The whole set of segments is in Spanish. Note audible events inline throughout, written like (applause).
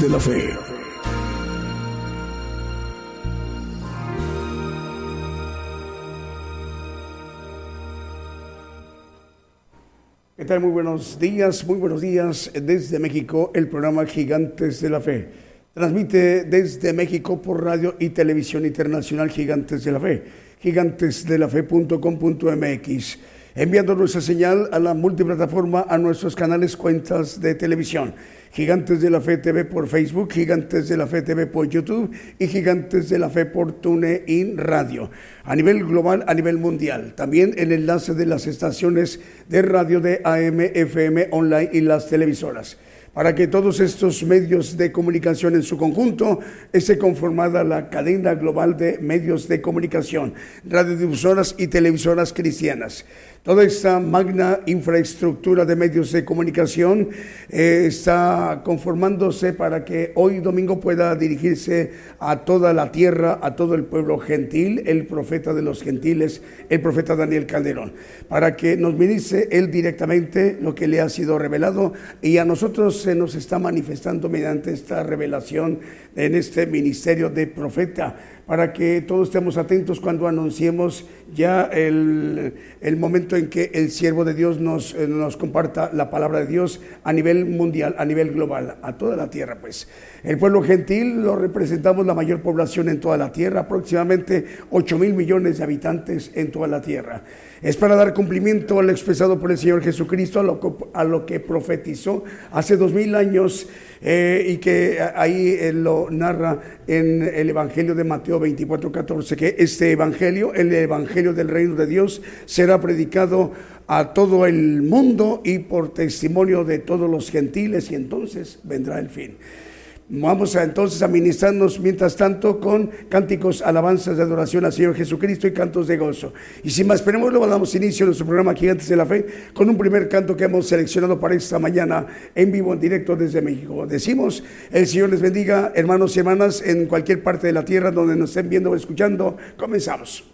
De la Fe. ¿Qué tal? Muy buenos días, muy buenos días desde México, el programa Gigantes de la Fe. Transmite desde México por radio y televisión internacional Gigantes de la Fe, gigantesdelafe.com.mx enviando nuestra señal a la multiplataforma, a nuestros canales, cuentas de televisión. Gigantes de la Fe TV por Facebook, Gigantes de la Fe TV por YouTube y Gigantes de la Fe por TuneIn Radio. A nivel global, a nivel mundial. También el enlace de las estaciones de radio de AM, FM, online y las televisoras para que todos estos medios de comunicación en su conjunto esté conformada la cadena global de medios de comunicación, radiodifusoras y televisoras cristianas. Toda esta magna infraestructura de medios de comunicación eh, está conformándose para que hoy domingo pueda dirigirse a toda la tierra, a todo el pueblo gentil, el profeta de los gentiles, el profeta Daniel Calderón, para que nos ministre él directamente lo que le ha sido revelado. Y a nosotros se nos está manifestando mediante esta revelación en este ministerio de profeta para que todos estemos atentos cuando anunciemos ya el, momento en que el siervo de Dios nos, eh, nos comparta la palabra de Dios a nivel mundial, a nivel global, a toda la tierra, pues. El pueblo gentil lo representamos la mayor población en toda la tierra, aproximadamente 8 mil millones de habitantes en toda la tierra. Es para dar cumplimiento al expresado por el Señor Jesucristo, a lo, que profetizó hace dos mil años eh, y que ahí lo narra en el Evangelio de Mateo 24, 14, que este Evangelio, el Evangelio del Reino de Dios, será predicado a todo el mundo y por testimonio de todos los gentiles y entonces vendrá el fin. Vamos a, entonces a ministrarnos mientras tanto con cánticos, alabanzas de adoración al Señor Jesucristo y cantos de gozo. Y sin más luego damos inicio a nuestro programa Gigantes de la Fe con un primer canto que hemos seleccionado para esta mañana en vivo, en directo desde México. Decimos, el Señor les bendiga, hermanos y hermanas, en cualquier parte de la tierra donde nos estén viendo o escuchando. Comenzamos.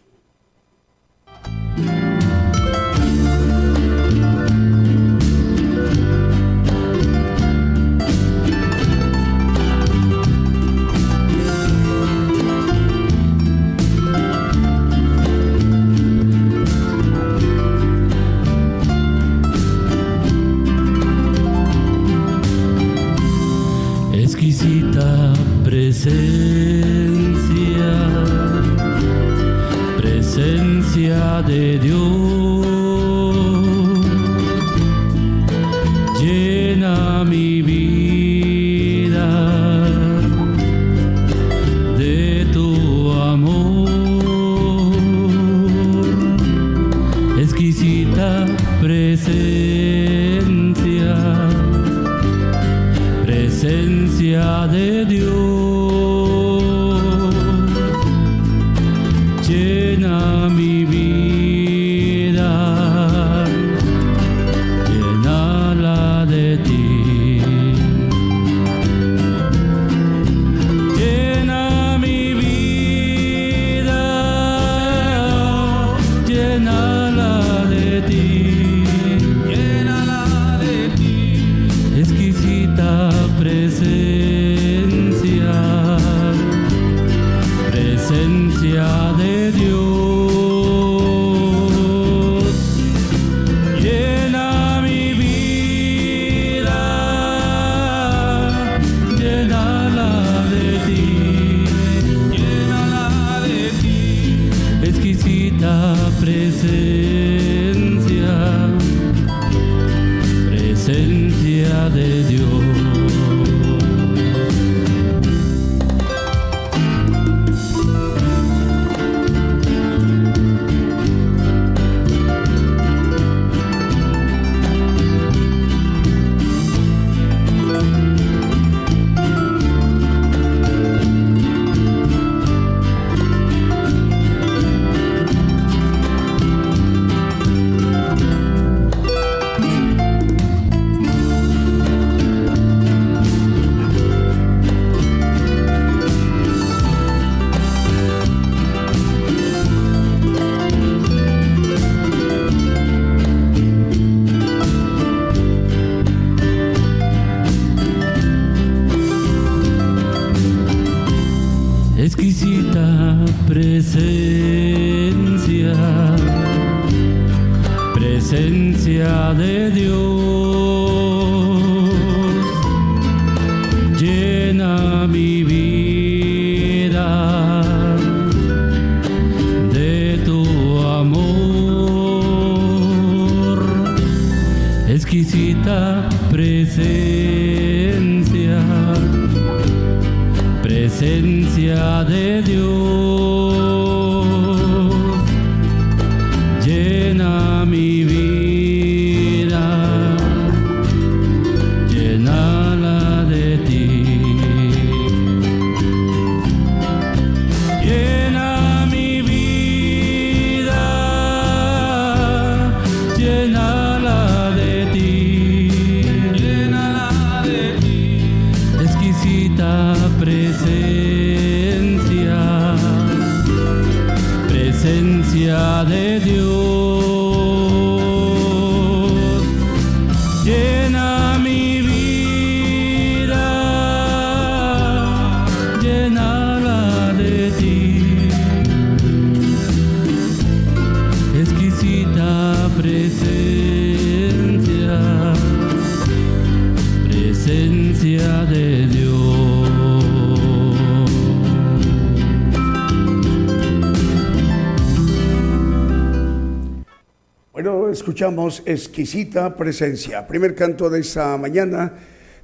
Escuchamos exquisita presencia. Primer canto de esta mañana,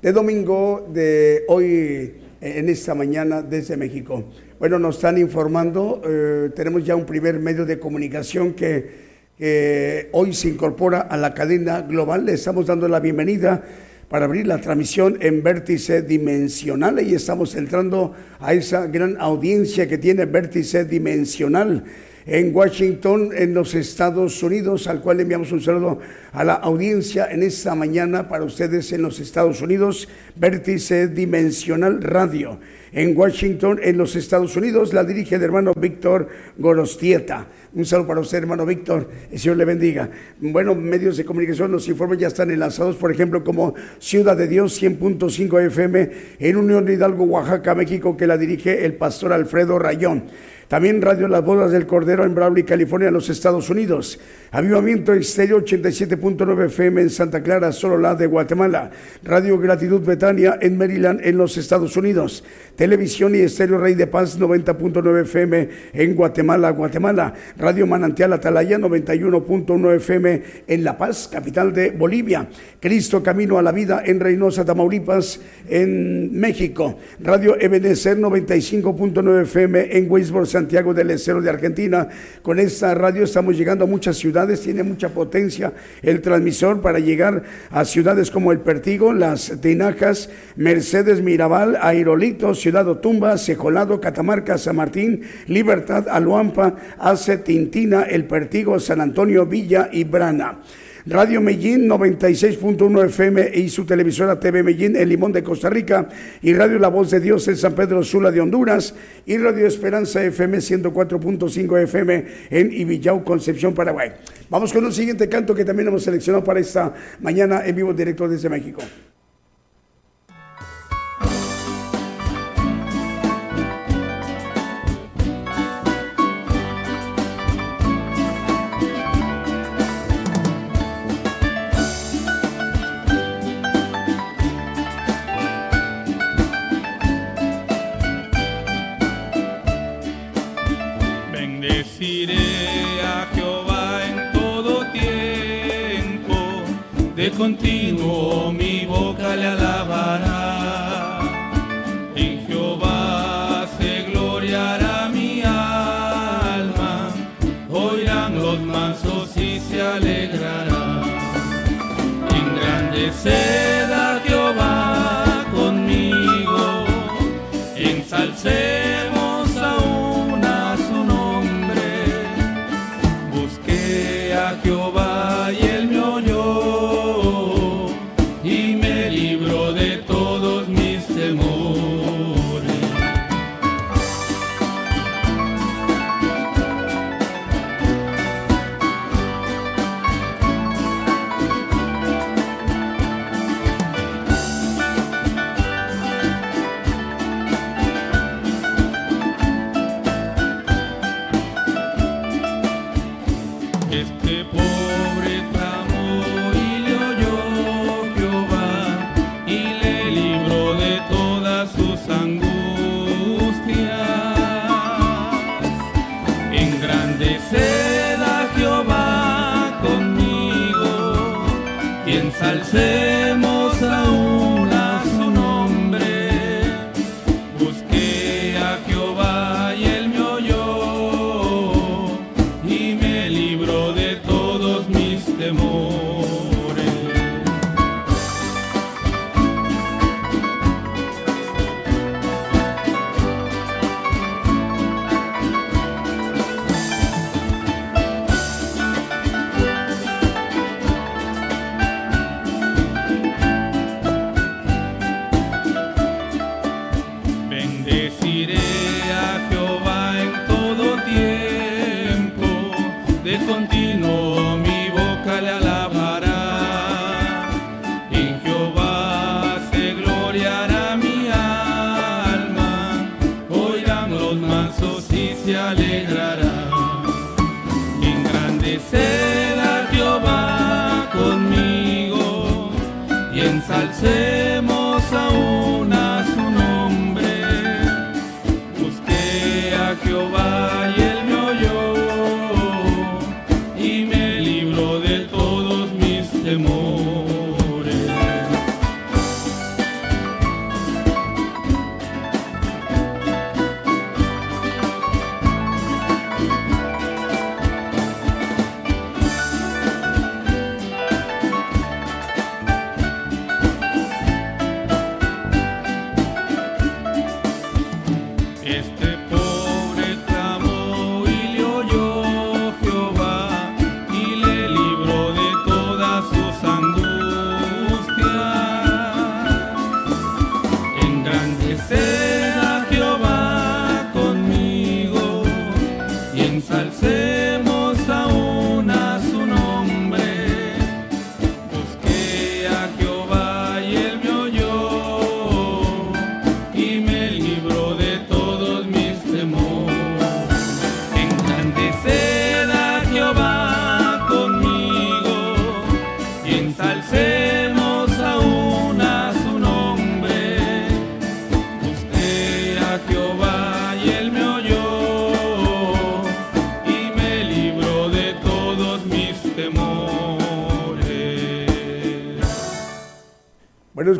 de domingo de hoy, eh, en esta mañana desde México. Bueno, nos están informando, eh, tenemos ya un primer medio de comunicación que, que hoy se incorpora a la cadena global. Le estamos dando la bienvenida para abrir la transmisión en vértice dimensional y estamos entrando a esa gran audiencia que tiene vértice dimensional en Washington, en los Estados Unidos, al cual enviamos un saludo a la audiencia en esta mañana para ustedes en los Estados Unidos, Vértice Dimensional Radio. En Washington, en los Estados Unidos, la dirige el hermano Víctor Gorostieta. Un saludo para usted, hermano Víctor. El Señor le bendiga. Bueno, medios de comunicación nos informan, ya están enlazados, por ejemplo, como Ciudad de Dios 100.5 FM en Unión Hidalgo, Oaxaca, México, que la dirige el pastor Alfredo Rayón. También Radio Las Bodas del Cordero en Brawley, California, en los Estados Unidos. Avivamiento Estéreo 87.9 FM en Santa Clara, solo la de Guatemala. Radio Gratitud Betania en Maryland, en los Estados Unidos. Televisión y Estéreo Rey de Paz 90.9 FM en Guatemala, Guatemala. Radio Manantial Atalaya 91.1 FM en La Paz, capital de Bolivia. Cristo Camino a la Vida en Reynosa, Tamaulipas, en México. Radio Ebenezer 95.9 FM en Weisborg, Santiago del Estero de Argentina. Con esta radio estamos llegando a muchas ciudades, tiene mucha potencia el transmisor para llegar a ciudades como El Pertigo, Las Tinajas, Mercedes Mirabal, Aerolito, Ciudad Otumba, Cejolado, Catamarca, San Martín, Libertad, Aluampa, Ace, Tintina, El Pertigo, San Antonio, Villa y Brana. Radio Medellín 96.1 FM y su televisora TV Medellín en Limón de Costa Rica y Radio La Voz de Dios en San Pedro Sula de Honduras y Radio Esperanza FM 104.5 FM en Ibillau, Concepción, Paraguay. Vamos con un siguiente canto que también hemos seleccionado para esta mañana en vivo directo desde México. Bendeciré a Jehová en todo tiempo, de continuo mi boca le alabará. En Jehová se gloriará mi alma, oirán los mansos y se alegrarán. Engrandeced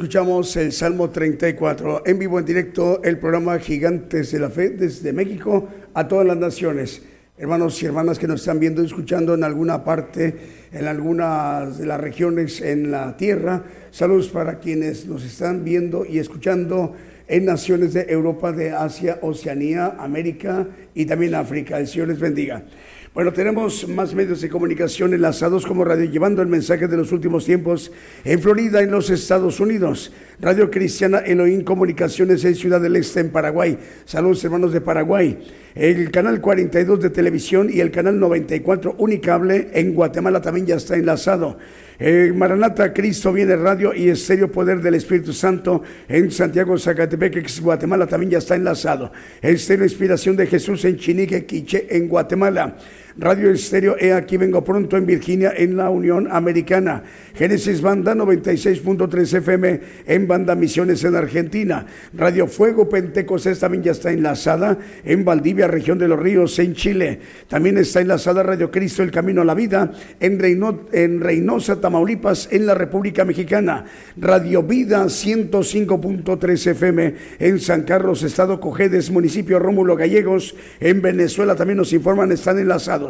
escuchamos el Salmo 34 en vivo, en directo, el programa Gigantes de la Fe desde México a todas las naciones. Hermanos y hermanas que nos están viendo y escuchando en alguna parte, en algunas de las regiones en la tierra, saludos para quienes nos están viendo y escuchando en naciones de Europa, de Asia, Oceanía, América y también África. El Señor les bendiga. Bueno, tenemos más medios de comunicación enlazados como radio, llevando el mensaje de los últimos tiempos en Florida, en los Estados Unidos. Radio Cristiana Elohim Comunicaciones en Ciudad del Este, en Paraguay. Saludos, hermanos de Paraguay. El canal 42 de televisión y el canal 94 Unicable en Guatemala también ya está enlazado. Eh, Maranata Cristo viene radio y estéreo poder del Espíritu Santo en Santiago Zacatepec, Guatemala también ya está enlazado. Estéreo Inspiración de Jesús en Chinique, Quiche en Guatemala. Radio Estéreo E aquí vengo pronto en Virginia en la Unión Americana. Génesis Banda 96.3 FM en Banda Misiones en Argentina. Radio Fuego Pentecostés también ya está enlazada en Valdivia, región de los Ríos en Chile. También está enlazada Radio Cristo El Camino a la Vida en, en Reynosa, Tamaulipas en la República Mexicana. Radio Vida 105.3 FM en San Carlos, Estado Cojedes, municipio Rómulo Gallegos. En Venezuela también nos informan, están enlazados.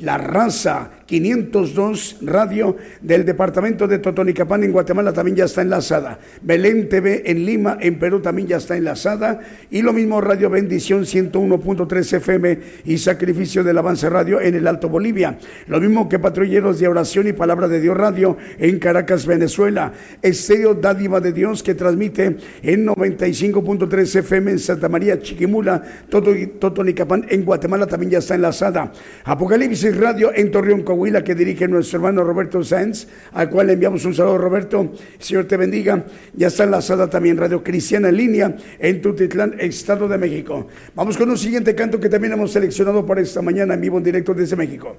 La Raza 502 Radio del departamento de Totonicapán en Guatemala también ya está enlazada. Belén TV en Lima, en Perú también ya está enlazada. Y lo mismo Radio Bendición 101.3 FM y Sacrificio del Avance Radio en el Alto Bolivia. Lo mismo que Patrulleros de Oración y Palabra de Dios Radio en Caracas, Venezuela. Estéreo Dádiva de Dios que transmite en 95.3 FM en Santa María, Chiquimula, Toto- Totonicapán en Guatemala también ya está enlazada. Apocalipsis Radio en Torreón, Coahuila, que dirige nuestro hermano Roberto Sáenz, al cual le enviamos un saludo, Roberto. Señor te bendiga. Ya está enlazada también Radio Cristiana en línea en Tutitlán, Estado de México. Vamos con un siguiente canto que también hemos seleccionado para esta mañana en vivo en directo desde México.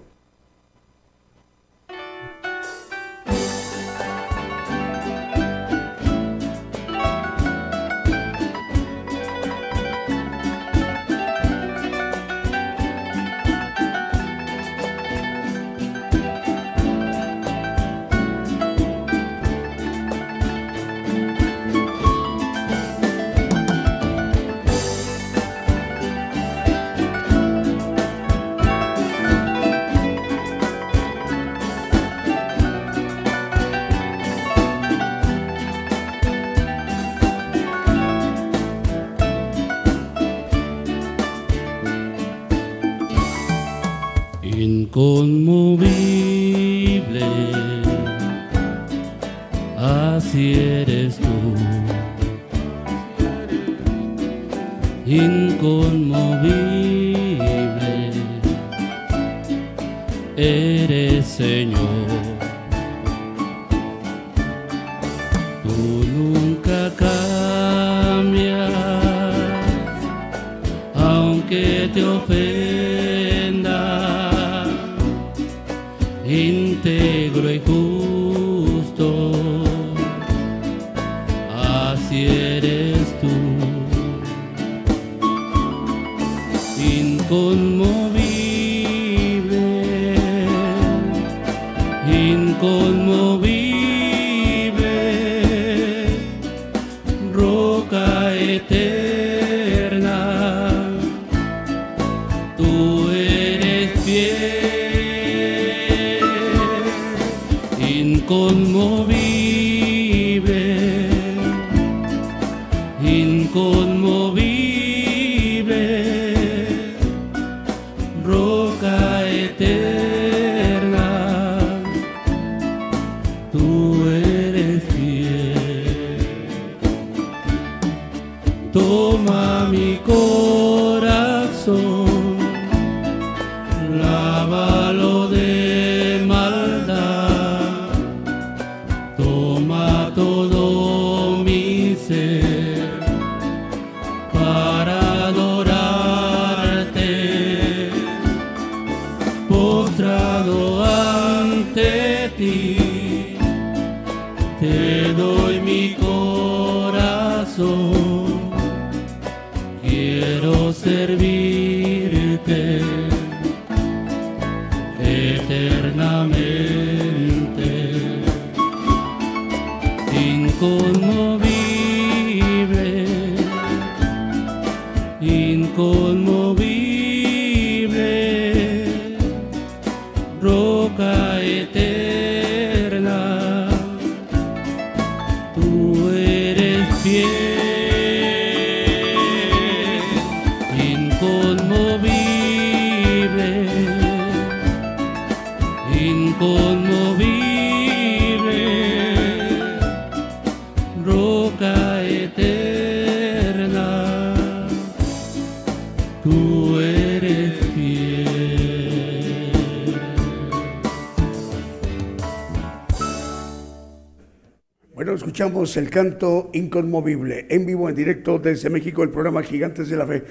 El canto inconmovible en vivo, en directo desde México, el programa Gigantes de la Fe.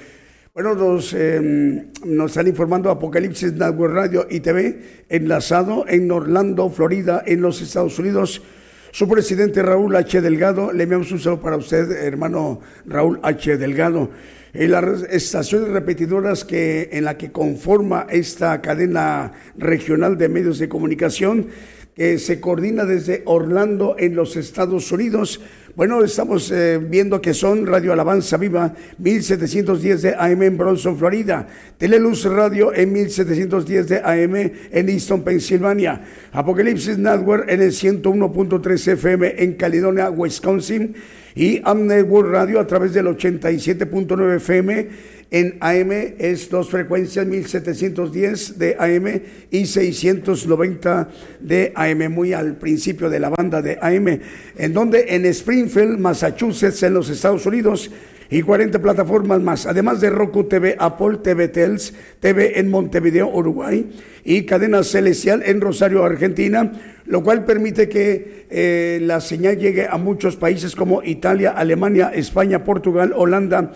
Bueno, nos, eh, nos están informando Apocalipsis Network Radio y TV, enlazado en Orlando, Florida, en los Estados Unidos. Su presidente Raúl H. Delgado, le enviamos un saludo para usted, hermano Raúl H. Delgado. En las estaciones repetidoras que, en la que conforma esta cadena regional de medios de comunicación, que se coordina desde Orlando en los Estados Unidos. Bueno, estamos eh, viendo que son Radio Alabanza Viva 1710 de AM en Bronson, Florida, Teleluz Radio en 1710 de AM en Easton, Pensilvania, Apocalipsis Network en el 101.3 FM en Caledonia, Wisconsin. Y Am Network Radio a través del 87.9 FM en AM es dos frecuencias 1710 de AM y 690 de AM, muy al principio de la banda de AM, en donde en Springfield, Massachusetts, en los Estados Unidos, y 40 plataformas más, además de Roku TV, Apple TV Tels, TV en Montevideo, Uruguay, y Cadena Celestial en Rosario, Argentina, lo cual permite que eh, la señal llegue a muchos países como Italia, Alemania, España, Portugal, Holanda,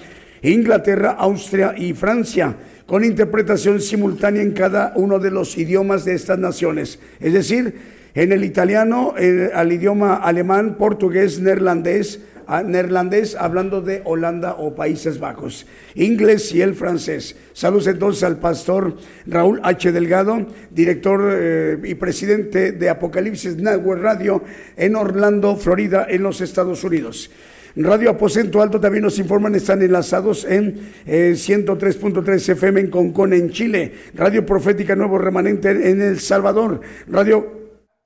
Inglaterra, Austria y Francia, con interpretación simultánea en cada uno de los idiomas de estas naciones. Es decir, en el italiano, al idioma alemán, portugués, neerlandés, a neerlandés hablando de Holanda o Países Bajos, inglés y el francés. Saludos entonces al pastor Raúl H. Delgado, director eh, y presidente de Apocalipsis Network Radio en Orlando, Florida, en los Estados Unidos. Radio Aposento Alto también nos informan, están enlazados en eh, 103.3 FM en Concón, en Chile. Radio Profética Nuevo Remanente en El Salvador. Radio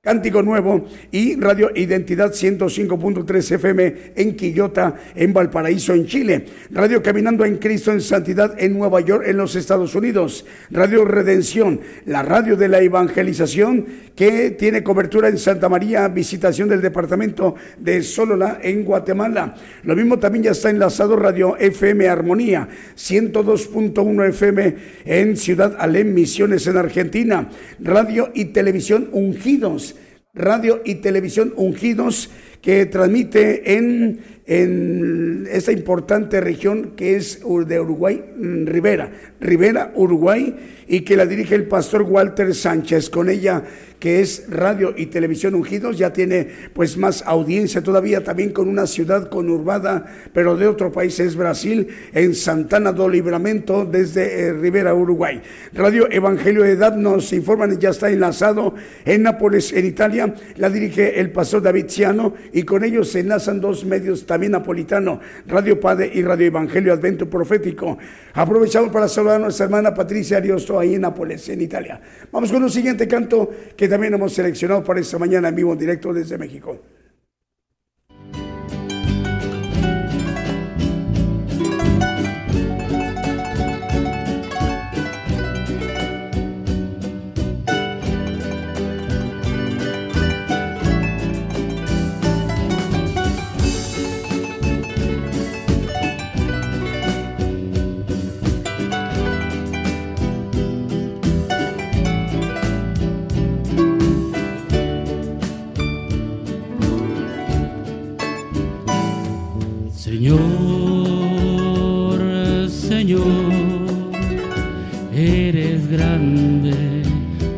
Cántico Nuevo y Radio Identidad 105.3 FM en Quillota, en Valparaíso, en Chile. Radio Caminando en Cristo en Santidad en Nueva York, en los Estados Unidos. Radio Redención, la radio de la evangelización que tiene cobertura en Santa María, visitación del departamento de Solola en Guatemala. Lo mismo también ya está enlazado Radio FM Armonía 102.1 FM en Ciudad Alem, Misiones en Argentina. Radio y Televisión Ungidos radio y televisión ungidos que transmite en, en esta importante región que es de Uruguay, mm, Rivera, Rivera, Uruguay, y que la dirige el pastor Walter Sánchez. Con ella que es Radio y Televisión Ungidos, ya tiene pues más audiencia todavía también con una ciudad conurbada, pero de otro país es Brasil, en Santana do Libramento desde eh, Rivera, Uruguay. Radio Evangelio de Edad nos informan, ya está enlazado en Nápoles, en Italia, la dirige el pastor David Ciano y con ellos se enlazan dos medios también napolitano, Radio Padre y Radio Evangelio Advento Profético. Aprovechamos para saludar a nuestra hermana Patricia Ariosto ahí en Nápoles, en Italia. Vamos con un siguiente canto que también hemos seleccionado para esta mañana en vivo en directo desde México. Señor, Señor, eres grande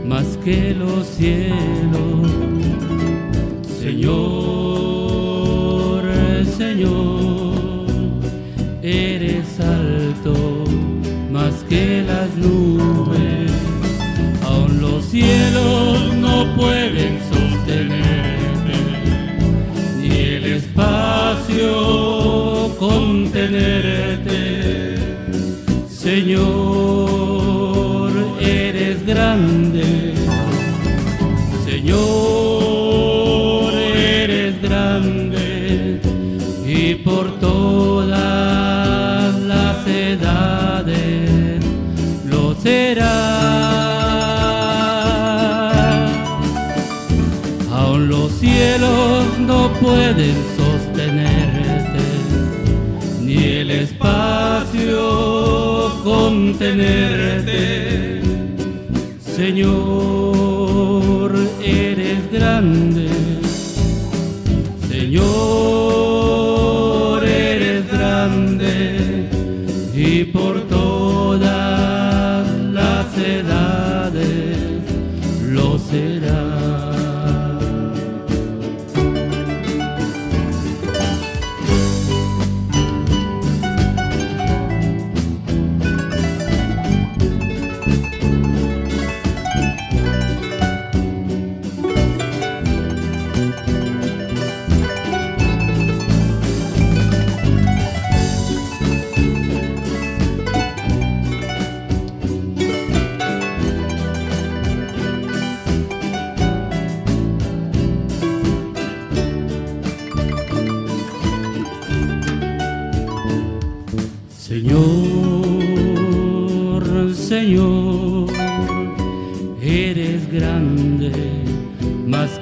más que los cielos. Señor, Señor, eres alto más que las nubes. Aún los cielos no pueden contenerte. Señor, eres grande. Señor, eres grande. Y por todas las edades lo será. Aún los cielos no pueden contenerte. Señor, eres grande.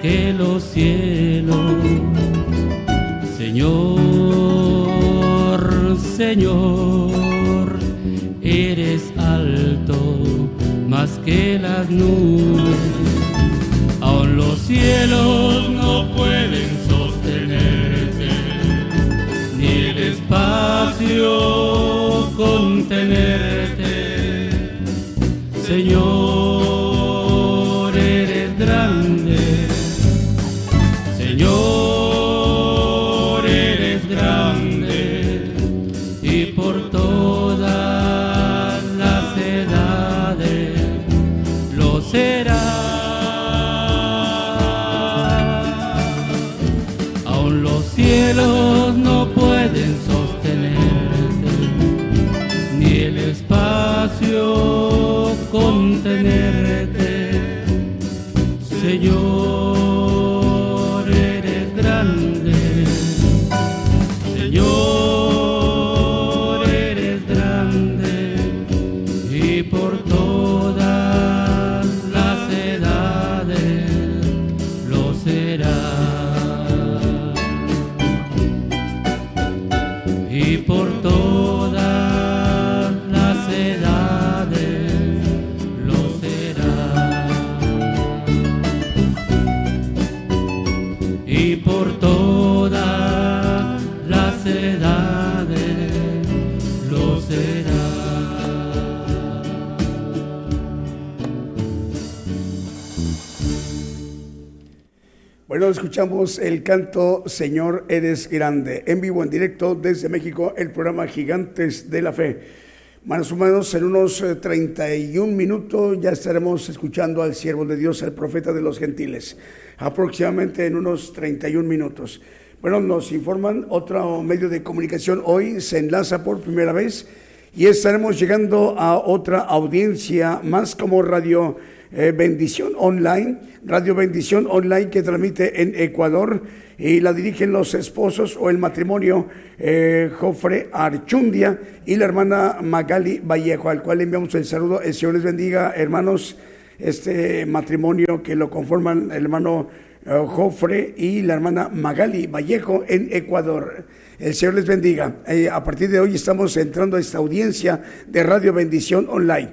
Que los cielos. Señor, Señor, eres alto más que las nubes. Aún los cielos escuchamos el canto Señor, eres grande. En vivo, en directo desde México, el programa Gigantes de la Fe. Manos humanos, en unos 31 eh, minutos ya estaremos escuchando al siervo de Dios, el profeta de los gentiles. Aproximadamente en unos 31 minutos. Bueno, nos informan otro medio de comunicación hoy se enlaza por primera vez y estaremos llegando a otra audiencia más como radio eh, Bendición Online, Radio Bendición Online que transmite en Ecuador y la dirigen los esposos o el matrimonio eh, Jofre Archundia y la hermana Magali Vallejo, al cual enviamos el saludo. El Señor les bendiga, hermanos, este matrimonio que lo conforman el hermano eh, Jofre y la hermana Magali Vallejo en Ecuador. El Señor les bendiga. Eh, a partir de hoy estamos entrando a esta audiencia de Radio Bendición Online.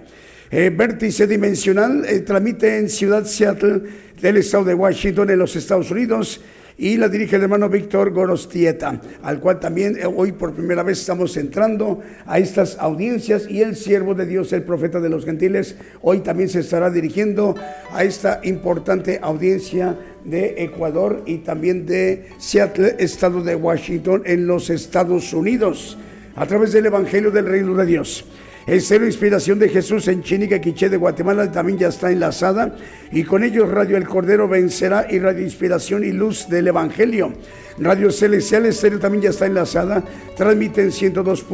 Eh, vértice Dimensional eh, transmite en Ciudad Seattle del estado de Washington en los Estados Unidos y la dirige el hermano Víctor Gorostieta, al cual también eh, hoy por primera vez estamos entrando a estas audiencias y el siervo de Dios, el profeta de los gentiles, hoy también se estará dirigiendo a esta importante audiencia de Ecuador y también de Seattle, estado de Washington en los Estados Unidos, a través del Evangelio del Reino de Dios. El Cero Inspiración de Jesús en Chínica, Quiché de Guatemala también ya está enlazada. Y con ellos Radio El Cordero Vencerá y Radio Inspiración y Luz del Evangelio. Radio Celestial Estéreo también ya está enlazada. Transmiten 102,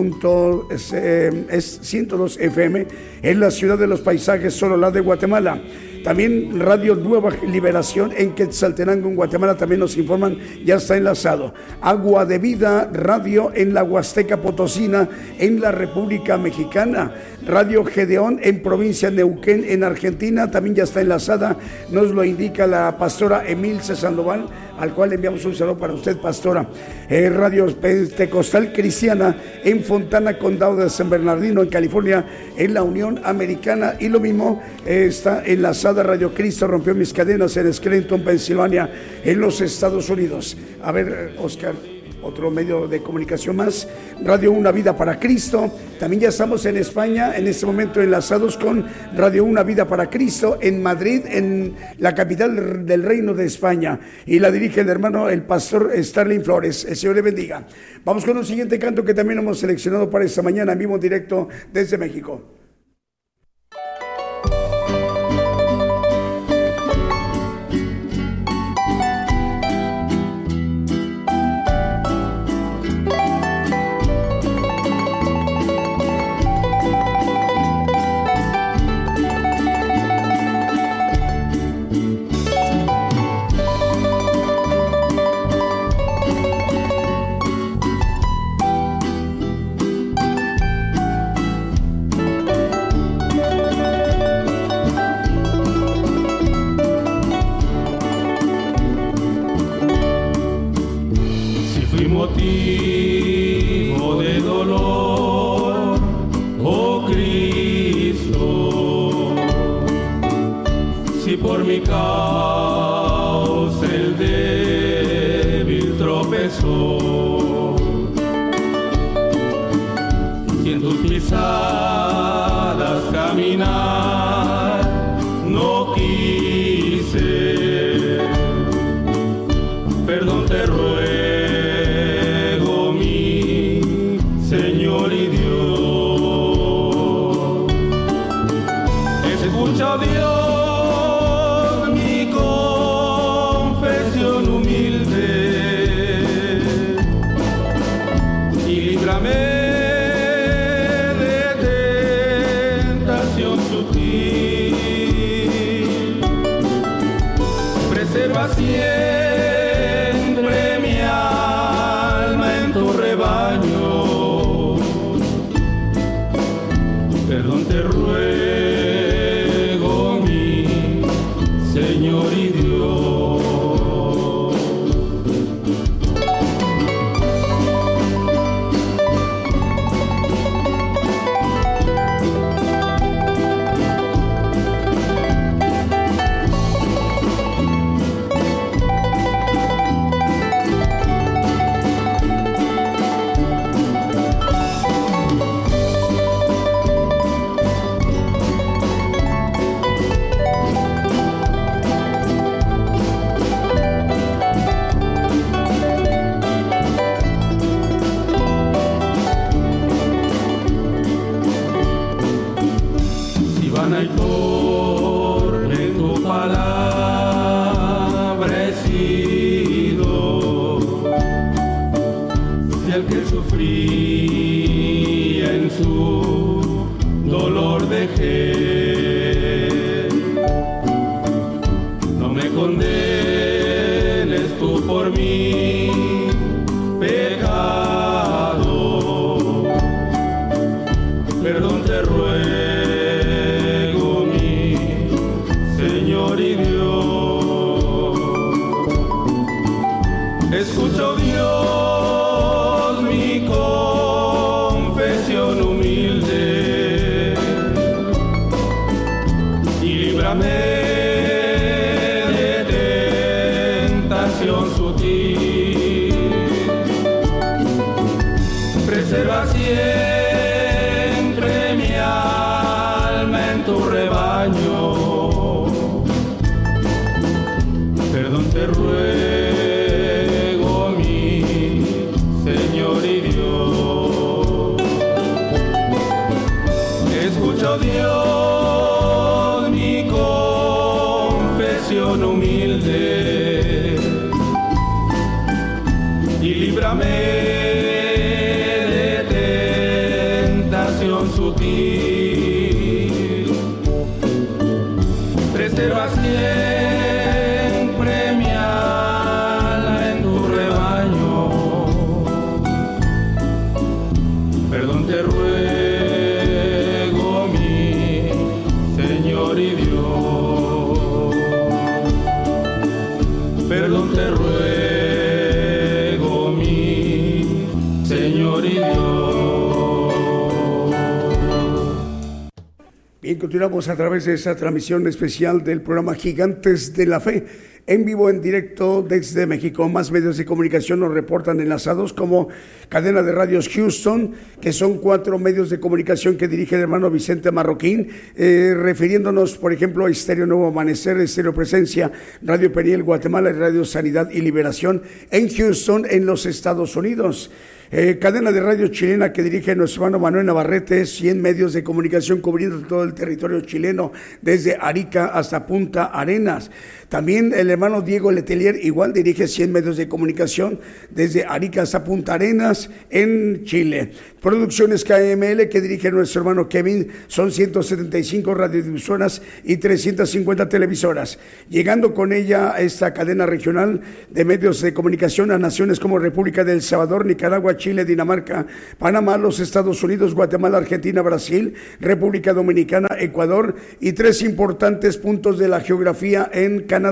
es, 102 FM en la ciudad de los paisajes, solo la de Guatemala. También Radio Nueva Liberación en Quetzaltenango, en Guatemala, también nos informan, ya está enlazado. Agua de Vida Radio en la Huasteca Potosina, en la República Mexicana. Radio Gedeón en provincia de Neuquén, en Argentina, también ya está enlazada. Nos lo indica la pastora Emilce Sandoval al cual enviamos un saludo para usted, pastora. Eh, Radio Pentecostal Cristiana en Fontana, Condado de San Bernardino, en California, en la Unión Americana. Y lo mismo eh, está enlazada Radio Cristo, rompió mis cadenas en Scranton, Pensilvania, en los Estados Unidos. A ver, Oscar otro medio de comunicación más, Radio Una Vida para Cristo. También ya estamos en España, en este momento enlazados con Radio Una Vida para Cristo en Madrid, en la capital del Reino de España. Y la dirige el hermano, el pastor Starling Flores. El Señor le bendiga. Vamos con un siguiente canto que también hemos seleccionado para esta mañana, en vivo directo desde México. canción sutil. Continuamos a través de esa transmisión especial del programa Gigantes de la Fe, en vivo, en directo desde México. Más medios de comunicación nos reportan enlazados como Cadena de Radios Houston, que son cuatro medios de comunicación que dirige el hermano Vicente Marroquín, eh, refiriéndonos, por ejemplo, a Estéreo Nuevo Amanecer, Estéreo Presencia, Radio Periel Guatemala y Radio Sanidad y Liberación en Houston, en los Estados Unidos. Eh, cadena de radio chilena que dirige nuestro hermano Manuel Navarrete, 100 medios de comunicación cubriendo todo el territorio chileno, desde Arica hasta Punta Arenas. También el hermano Diego Letelier igual dirige 100 medios de comunicación desde Arica hasta Punta Arenas en Chile. Producciones KML que dirige nuestro hermano Kevin son 175 radiodifusoras y 350 televisoras. Llegando con ella a esta cadena regional de medios de comunicación a naciones como República del Salvador, Nicaragua, Chile, Dinamarca, Panamá, los Estados Unidos, Guatemala, Argentina, Brasil, República Dominicana, Ecuador y tres importantes puntos de la geografía en Canadá,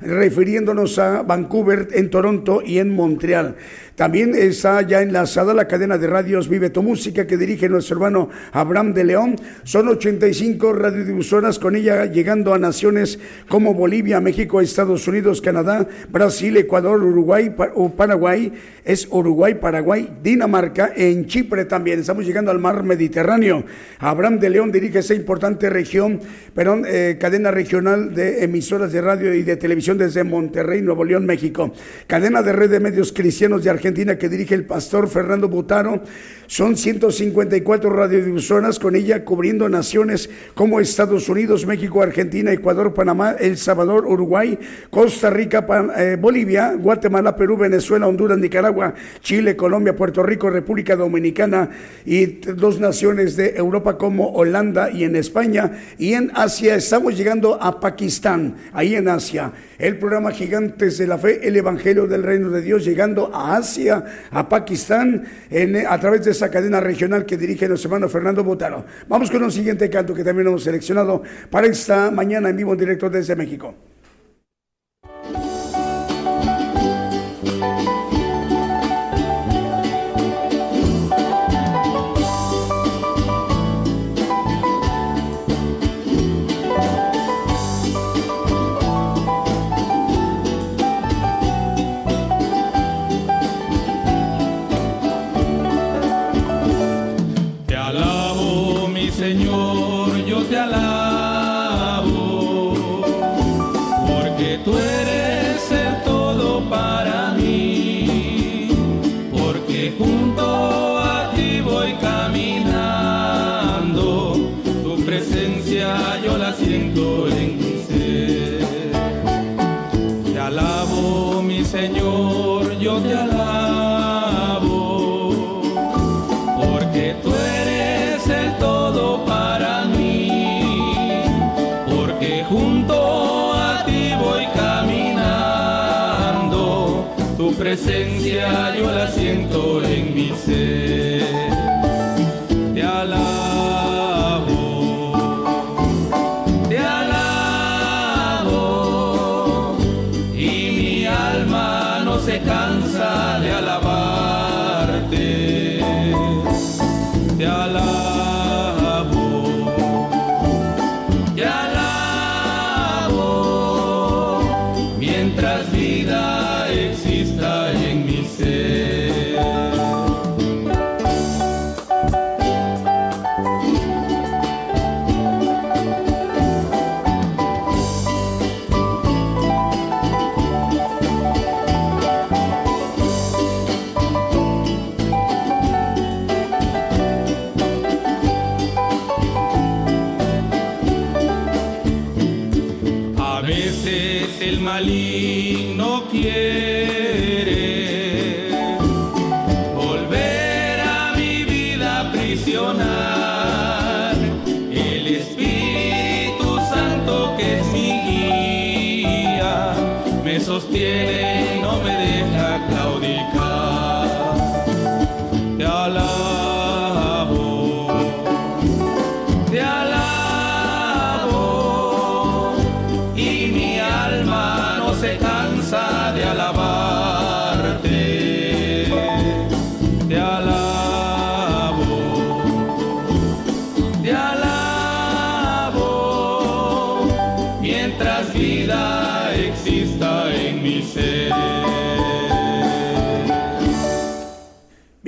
refiriéndonos a Vancouver, en Toronto y en Montreal. También está ya enlazada la cadena de radios Vive tu Música que dirige nuestro hermano Abraham de León. Son 85 radiodifusoras con ella llegando a naciones como Bolivia, México, Estados Unidos, Canadá, Brasil, Ecuador, Uruguay o Paraguay. Es Uruguay, Paraguay, Dinamarca, en Chipre también. Estamos llegando al mar Mediterráneo. Abraham de León dirige esa importante región, perdón, eh, cadena regional de emisoras de radio y de televisión desde Monterrey, Nuevo León, México. Cadena de red de medios cristianos de Argentina que dirige el pastor Fernando Butaro. Son 154 radiodifusoras con ella cubriendo naciones como Estados Unidos, México, Argentina, Ecuador, Panamá, El Salvador, Uruguay, Costa Rica, eh, Bolivia, Guatemala, Perú, Venezuela, Honduras, Nicaragua, Chile, Colombia, Puerto Rico, República Dominicana y dos naciones de Europa como Holanda y en España. Y en Asia estamos llegando a Pakistán, ahí en Asia. El programa Gigantes de la Fe, el Evangelio del Reino de Dios, llegando a Asia, a Pakistán, en, eh, a través de esa cadena regional que dirige nuestro hermano Fernando Botaro. Vamos con un siguiente canto que también hemos seleccionado para esta mañana en vivo en directo desde México.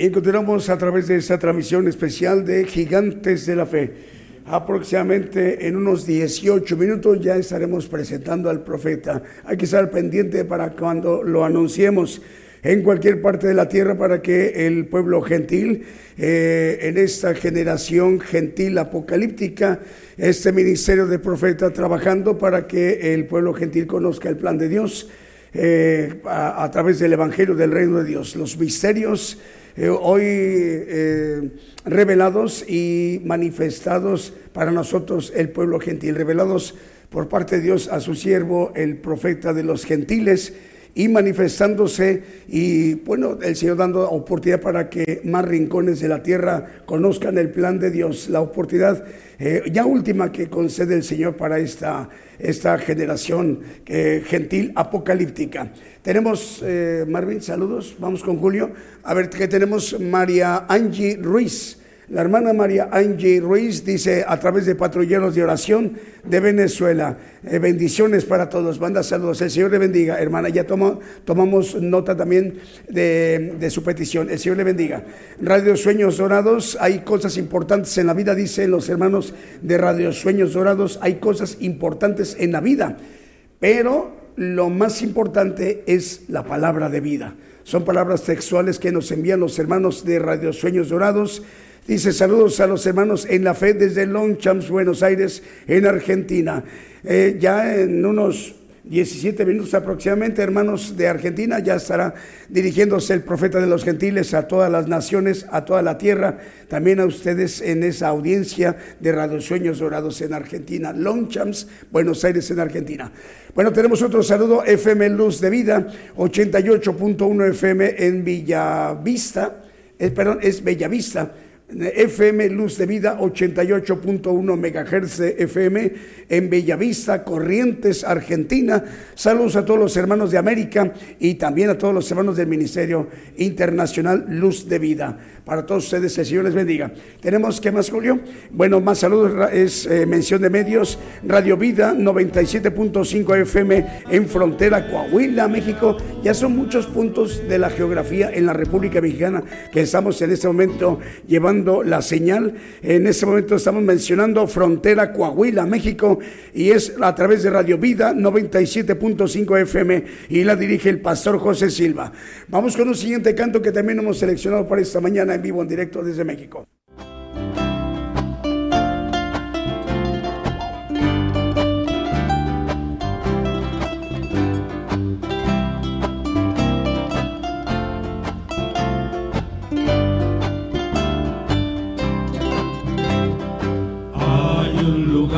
Bien, continuamos a través de esta transmisión especial de Gigantes de la Fe. Aproximadamente en unos 18 minutos ya estaremos presentando al profeta. Hay que estar pendiente para cuando lo anunciemos en cualquier parte de la tierra para que el pueblo gentil, eh, en esta generación gentil apocalíptica, este ministerio de profeta trabajando para que el pueblo gentil conozca el plan de Dios eh, a través del Evangelio del Reino de Dios, los misterios eh, hoy eh, revelados y manifestados para nosotros el pueblo gentil, revelados por parte de Dios a su siervo, el profeta de los gentiles, y manifestándose y bueno, el Señor dando oportunidad para que más rincones de la tierra conozcan el plan de Dios, la oportunidad eh, ya última que concede el Señor para esta, esta generación eh, gentil apocalíptica. Tenemos, eh, Marvin, saludos, vamos con Julio. A ver, que tenemos María Angie Ruiz. La hermana María Angie Ruiz dice a través de patrulleros de oración de Venezuela, eh, bendiciones para todos, manda saludos, el Señor le bendiga, hermana, ya toma, tomamos nota también de, de su petición, el Señor le bendiga. Radio Sueños Dorados, hay cosas importantes en la vida, dicen los hermanos de Radio Sueños Dorados, hay cosas importantes en la vida, pero lo más importante es la palabra de vida. Son palabras textuales que nos envían los hermanos de Radio Sueños Dorados. Dice saludos a los hermanos en la fe desde Longchamps, Buenos Aires, en Argentina. Eh, ya en unos 17 minutos aproximadamente, hermanos de Argentina, ya estará dirigiéndose el profeta de los gentiles a todas las naciones, a toda la tierra, también a ustedes en esa audiencia de Radio Sueños Dorados en Argentina, Longchamps, Buenos Aires en Argentina. Bueno, tenemos otro saludo, FM Luz de Vida, 88.1 FM en Villavista, eh, perdón, es Bellavista. FM Luz de Vida 88.1 megahertz FM en Bellavista, Corrientes, Argentina. Saludos a todos los hermanos de América y también a todos los hermanos del Ministerio Internacional Luz de Vida. Para todos ustedes, el Señor les bendiga. ¿Tenemos qué más, Julio? Bueno, más saludos, es eh, mención de medios. Radio Vida 97.5 FM en frontera Coahuila, México. Ya son muchos puntos de la geografía en la República Mexicana que estamos en este momento llevando la señal. En este momento estamos mencionando frontera Coahuila, México, y es a través de Radio Vida 97.5 FM y la dirige el pastor José Silva. Vamos con un siguiente canto que también hemos seleccionado para esta mañana en vivo, en directo desde México.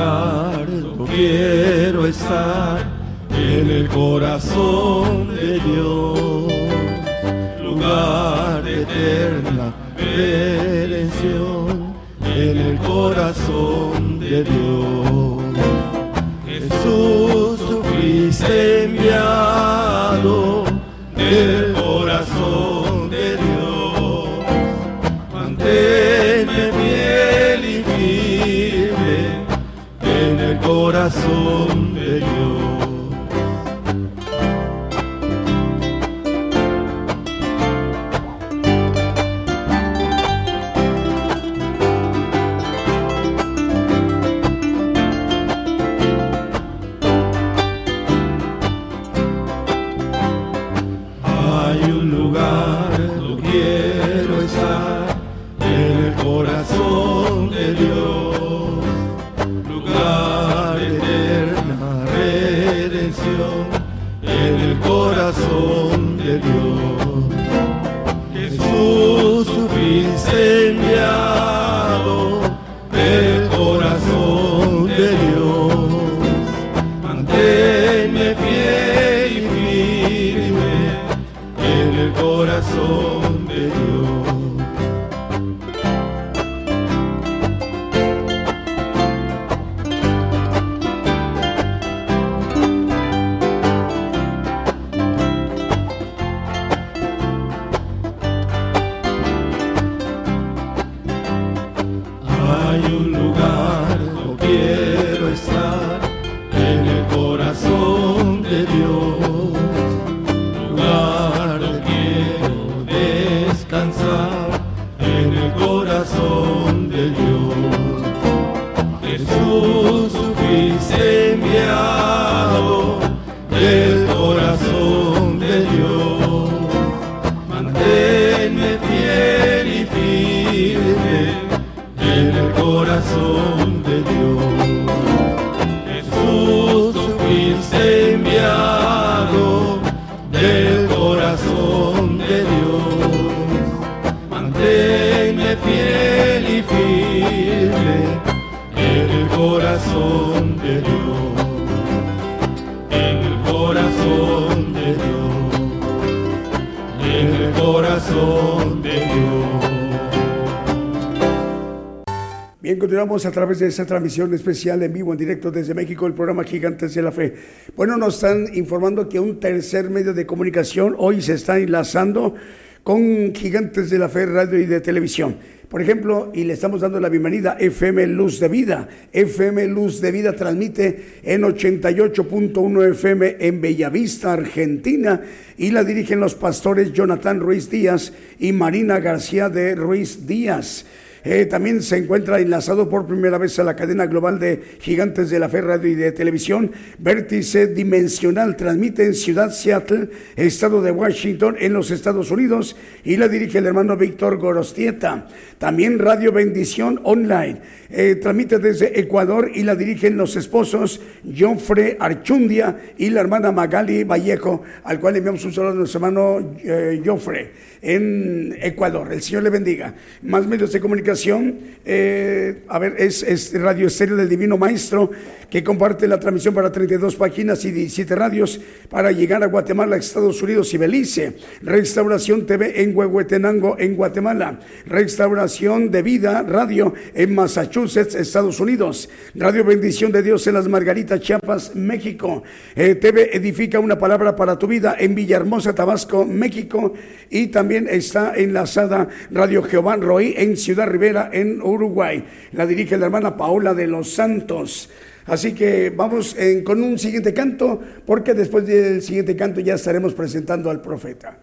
Lugar quiero estar en el corazón de Dios. eterna redención en el corazón de Dios. Jesús, tú fuiste enviado en continuamos a través de esta transmisión especial en vivo, en directo desde México, el programa Gigantes de la Fe. Bueno, nos están informando que un tercer medio de comunicación hoy se está enlazando con Gigantes de la Fe, radio y de televisión. Por ejemplo, y le estamos dando la bienvenida FM Luz de Vida. FM Luz de Vida transmite en 88.1 FM en Bellavista, Argentina, y la dirigen los pastores Jonathan Ruiz Díaz y Marina García de Ruiz Díaz. Eh, también se encuentra enlazado por primera vez a la cadena global de Gigantes de la Fe Radio y de Televisión. Vértice Dimensional transmite en Ciudad Seattle, estado de Washington, en los Estados Unidos, y la dirige el hermano Víctor Gorostieta. También Radio Bendición Online eh, transmite desde Ecuador y la dirigen los esposos Joffre Archundia y la hermana Magali Vallejo, al cual enviamos un saludo a nuestro hermano eh, Joffre en Ecuador. El Señor le bendiga. Más medios de comunicación, eh, a ver, es, es Radio Estéreo del Divino Maestro, que comparte la transmisión para 32 páginas y 17 radios para llegar a Guatemala, Estados Unidos y Belice. Restauración TV en Huehuetenango, en Guatemala. Restauración de Vida Radio en Massachusetts, Estados Unidos. Radio Bendición de Dios en Las Margaritas, Chiapas, México. Eh, TV Edifica una palabra para tu vida en Villahermosa, Tabasco, México. Y también está enlazada Radio Jehová Roy en Ciudad Rivera, en Uruguay. La dirige la hermana Paola de los Santos. Así que vamos en- con un siguiente canto, porque después del siguiente canto ya estaremos presentando al profeta.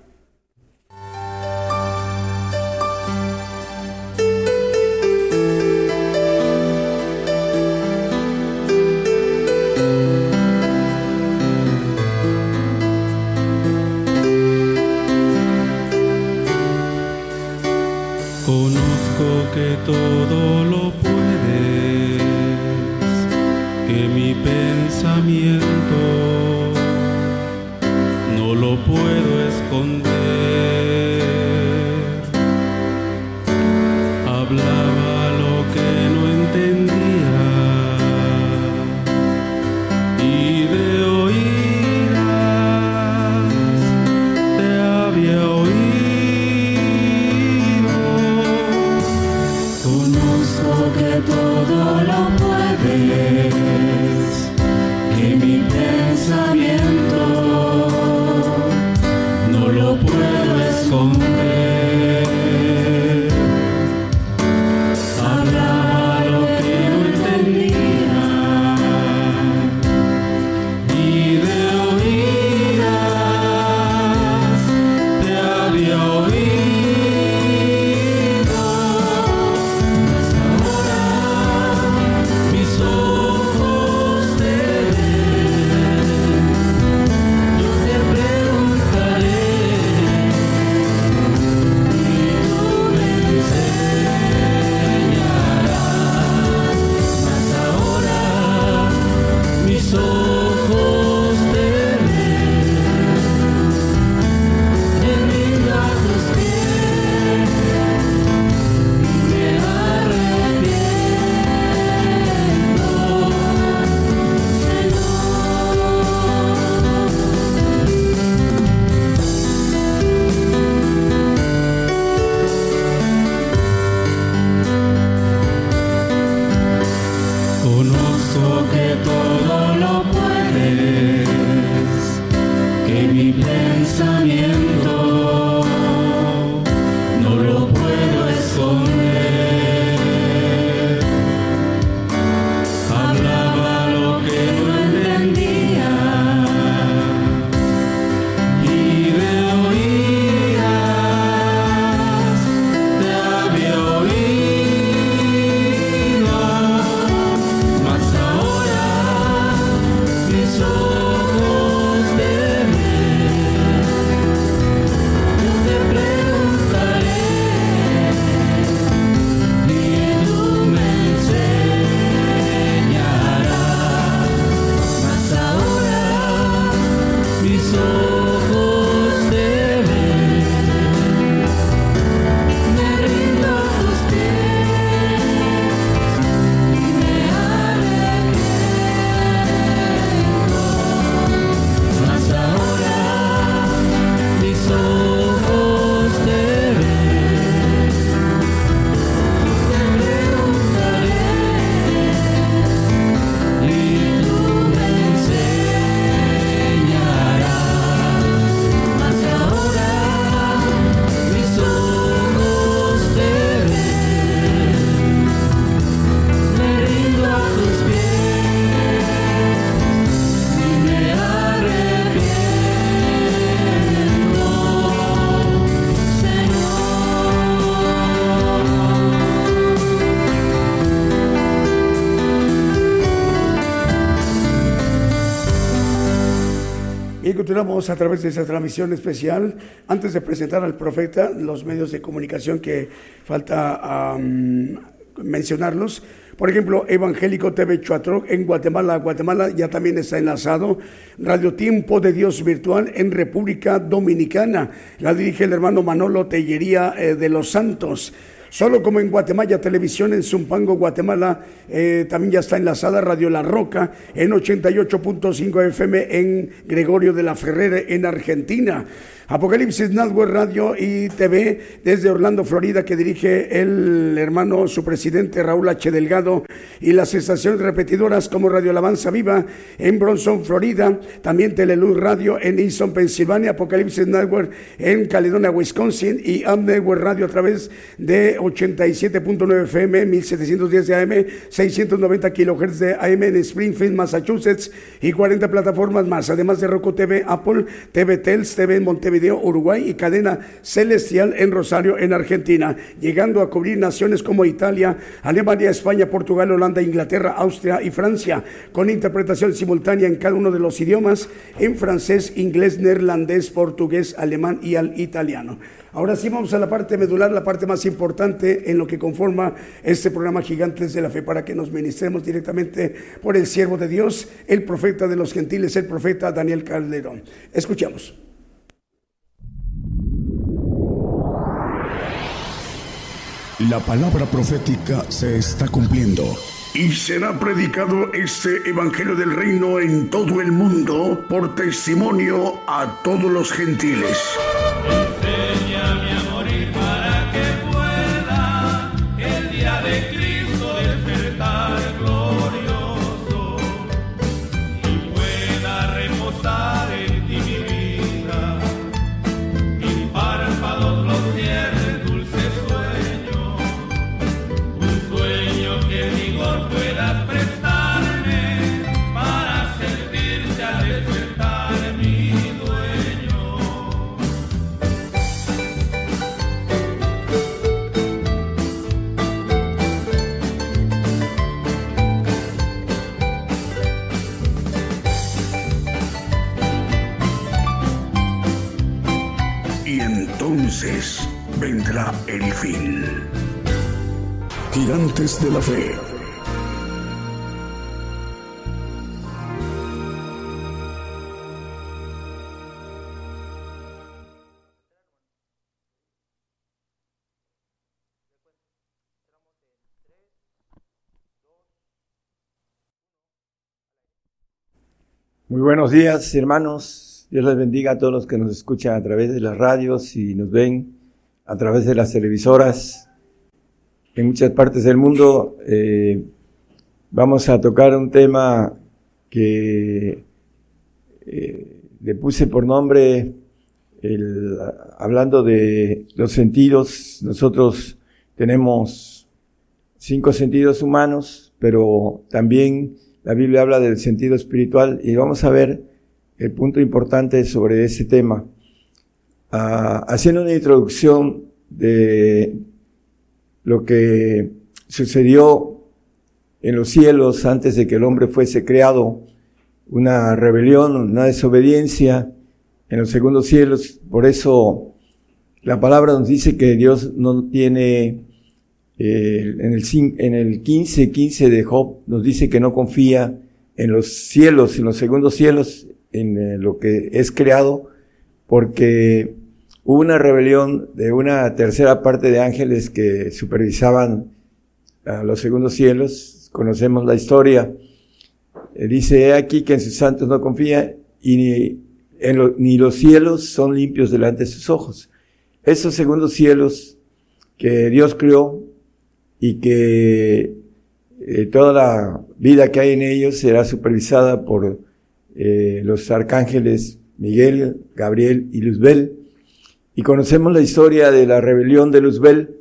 A través de esa transmisión especial. Antes de presentar al profeta, los medios de comunicación que falta mencionarlos. Por ejemplo, Evangélico TV Chuatro en Guatemala. Guatemala ya también está enlazado. Radio Tiempo de Dios Virtual en República Dominicana. La dirige el hermano Manolo Tellería eh, de los Santos. Solo como en Guatemala Televisión en Zumpango, Guatemala, eh, también ya está enlazada Radio La Roca en 88.5 FM en Gregorio de la Ferrere en Argentina. Apocalipsis Network Radio y TV desde Orlando, Florida, que dirige el hermano, su presidente Raúl H. Delgado, y las estaciones repetidoras como Radio Alabanza Viva en Bronson, Florida, también Teleluz Radio en Easton, Pensilvania, Apocalipsis Network en Caledonia, Wisconsin, y Am Radio a través de 87.9 FM, 1710 de AM, 690 kHz de AM en Springfield, Massachusetts, y 40 plataformas más, además de Roku TV, Apple, TV Tels, TV en Montevideo, Video Uruguay y Cadena Celestial en Rosario, en Argentina, llegando a cubrir naciones como Italia, Alemania, España, Portugal, Holanda, Inglaterra, Austria y Francia, con interpretación simultánea en cada uno de los idiomas, en francés, inglés, neerlandés, portugués, alemán y al italiano. Ahora sí vamos a la parte medular, la parte más importante en lo que conforma este programa Gigantes de la Fe, para que nos ministremos directamente por el siervo de Dios, el profeta de los gentiles, el profeta Daniel Calderón. Escuchamos. La palabra profética se está cumpliendo. Y será predicado este Evangelio del Reino en todo el mundo por testimonio a todos los gentiles. Vendrá el fin. Gigantes de la Fe. Muy buenos días, hermanos. Dios les bendiga a todos los que nos escuchan a través de las radios y nos ven a través de las televisoras en muchas partes del mundo. Eh, vamos a tocar un tema que eh, le puse por nombre hablando de los sentidos. Nosotros tenemos cinco sentidos humanos, pero también la Biblia habla del sentido espiritual y vamos a ver el punto importante sobre ese tema. Ah, haciendo una introducción de lo que sucedió en los cielos antes de que el hombre fuese creado, una rebelión, una desobediencia en los segundos cielos. Por eso la palabra nos dice que Dios no tiene, eh, en, el, en el 15, 15 de Job, nos dice que no confía en los cielos, en los segundos cielos, en eh, lo que es creado, porque hubo una rebelión de una tercera parte de ángeles que supervisaban a los segundos cielos. Conocemos la historia. Eh, dice aquí que en sus santos no confía y ni, ni los cielos son limpios delante de sus ojos. Esos segundos cielos que Dios creó y que eh, toda la vida que hay en ellos será supervisada por eh, los arcángeles Miguel, Gabriel y Luzbel. Y conocemos la historia de la rebelión de Luzbel.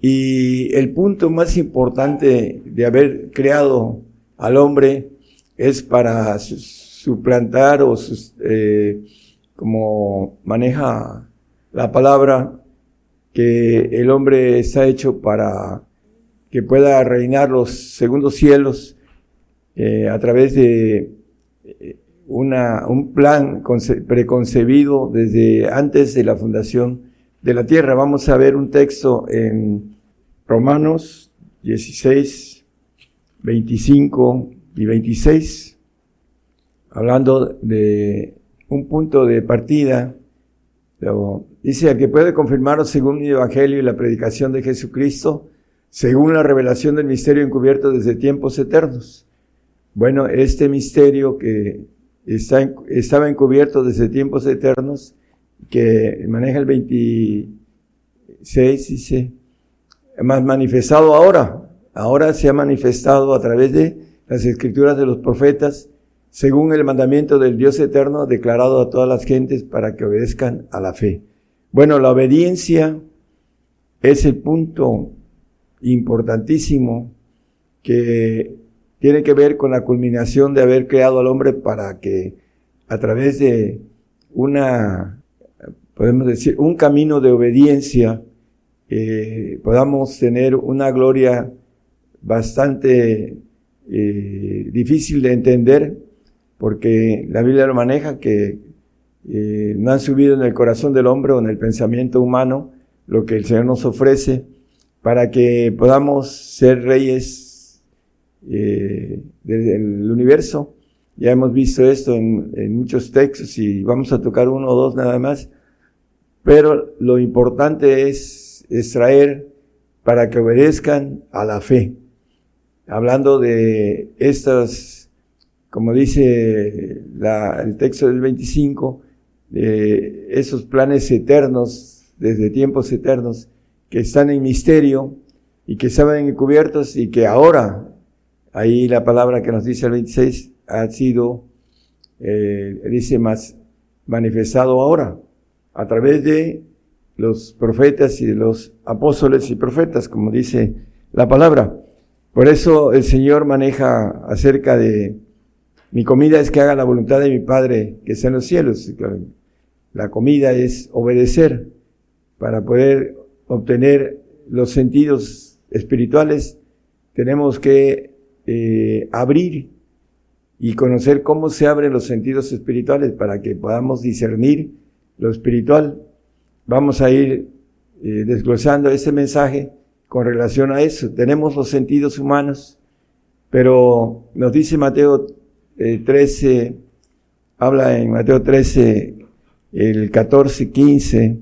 Y el punto más importante de haber creado al hombre es para suplantar o eh, como maneja la palabra que el hombre está hecho para que pueda reinar los segundos cielos eh, a través de una, un plan preconcebido desde antes de la fundación de la tierra. Vamos a ver un texto en Romanos 16, 25 y 26, hablando de un punto de partida. Dice, el que puede confirmaros según mi evangelio y la predicación de Jesucristo, según la revelación del misterio encubierto desde tiempos eternos. Bueno, este misterio que está, estaba encubierto desde tiempos eternos, que maneja el 26, dice, más manifestado ahora. Ahora se ha manifestado a través de las escrituras de los profetas, según el mandamiento del Dios eterno declarado a todas las gentes para que obedezcan a la fe. Bueno, la obediencia es el punto importantísimo que tiene que ver con la culminación de haber creado al hombre para que a través de una, podemos decir, un camino de obediencia, eh, podamos tener una gloria bastante eh, difícil de entender, porque la Biblia lo maneja que eh, no han subido en el corazón del hombre o en el pensamiento humano lo que el Señor nos ofrece para que podamos ser reyes eh, del universo. Ya hemos visto esto en, muchos textos y vamos a tocar uno o dos nada más. Pero lo importante es extraer para que obedezcan a la fe. Hablando de estas, como dice el texto del 25, de esos planes eternos, desde tiempos eternos, que están en misterio y que estaban encubiertos y que ahora Ahí la palabra que nos dice el 26 ha sido, eh, dice más, manifestado ahora a través de los profetas y de los apóstoles y profetas, como dice la palabra. Por eso el Señor maneja acerca de mi comida es que haga la voluntad de mi Padre que está en los cielos. La comida es obedecer para poder obtener los sentidos espirituales. Tenemos que eh, abrir y conocer cómo se abren los sentidos espirituales para que podamos discernir lo espiritual. Vamos a ir eh, desglosando ese mensaje con relación a eso. Tenemos los sentidos humanos, pero nos dice Mateo 13, eh, habla en Mateo 13, el 14, 15,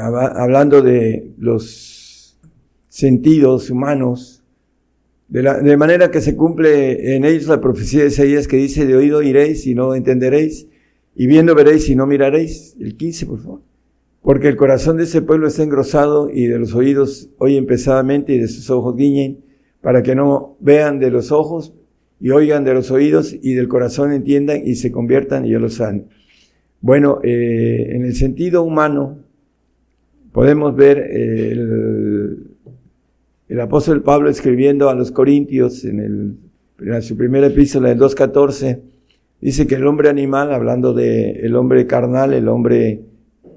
hablando de los sentidos humanos, de, manera que se cumple en ellos la profecía de Isaías que dice, de oído iréis y no entenderéis, y viendo veréis y no miraréis. El 15, por favor. Porque el corazón de ese pueblo está engrosado y de los oídos oyen pesadamente y de sus ojos guiñen, para que no vean de los ojos y oigan de los oídos y del corazón entiendan y se conviertan y yo los sane. Bueno, eh, en el sentido humano podemos ver el, el apóstol Pablo escribiendo a los Corintios en, el, en su primera epístola, el 2.14, dice que el hombre animal, hablando de el hombre carnal, el hombre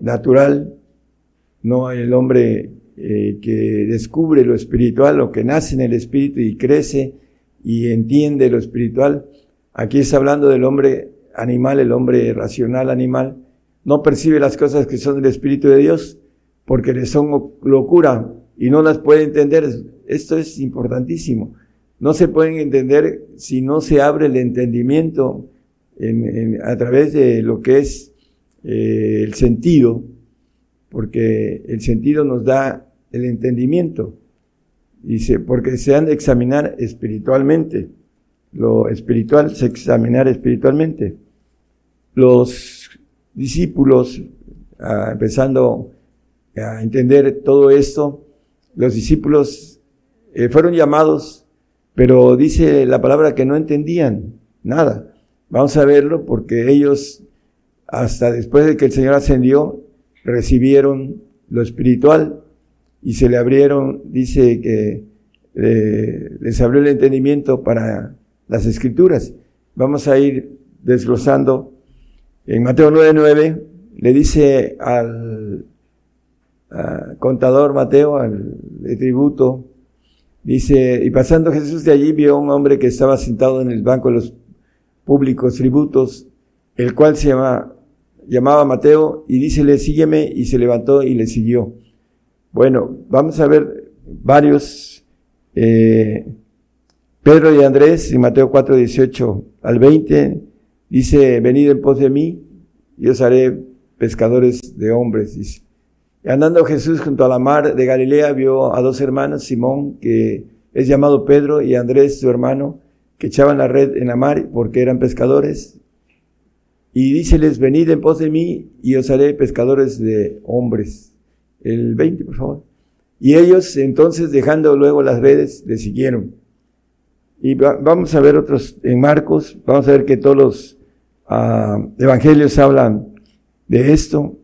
natural, no el hombre eh, que descubre lo espiritual, lo que nace en el espíritu y crece y entiende lo espiritual. Aquí está hablando del hombre animal, el hombre racional animal, no percibe las cosas que son del espíritu de Dios porque le son locura y no las puede entender. Esto es importantísimo. No se pueden entender si no se abre el entendimiento a través de lo que es eh, el sentido, porque el sentido nos da el entendimiento. Dice, porque se han de examinar espiritualmente. Lo espiritual se examinar espiritualmente. Los discípulos, ah, empezando a entender todo esto, los discípulos eh, fueron llamados, pero dice la palabra que no entendían nada. Vamos a verlo porque ellos, hasta después de que el Señor ascendió, recibieron lo espiritual y se le abrieron, dice que eh, les abrió el entendimiento para las escrituras. Vamos a ir desglosando. En Mateo 9:9 le dice al contador Mateo, al tributo, dice, y pasando Jesús de allí vio a un hombre que estaba sentado en el banco de los públicos tributos, el cual se llama, llamaba Mateo, y dícele, sígueme, y se levantó y le siguió. Bueno, vamos a ver varios, eh, Pedro y Andrés, en Mateo 4, 18 al 20, dice, venid en pos de mí, y os haré pescadores de hombres, dice. Andando Jesús junto a la mar de Galilea, vio a dos hermanos, Simón, que es llamado Pedro, y Andrés, su hermano, que echaban la red en la mar porque eran pescadores. Y díceles, venid en pos de mí y os haré pescadores de hombres. El 20, por favor. Y ellos entonces, dejando luego las redes, le siguieron. Y vamos a ver otros en Marcos, vamos a ver que todos los ah, evangelios hablan de esto.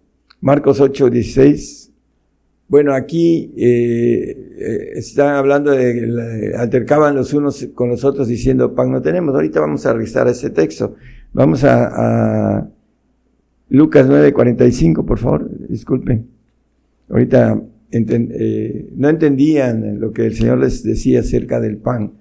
Marcos 8, 16. Bueno, aquí eh, eh, están hablando de, altercaban los unos con los otros diciendo, pan no tenemos. Ahorita vamos a revisar ese texto. Vamos a, a Lucas 9, 45, por favor, disculpen. Ahorita eh, no entendían lo que el Señor les decía acerca del pan.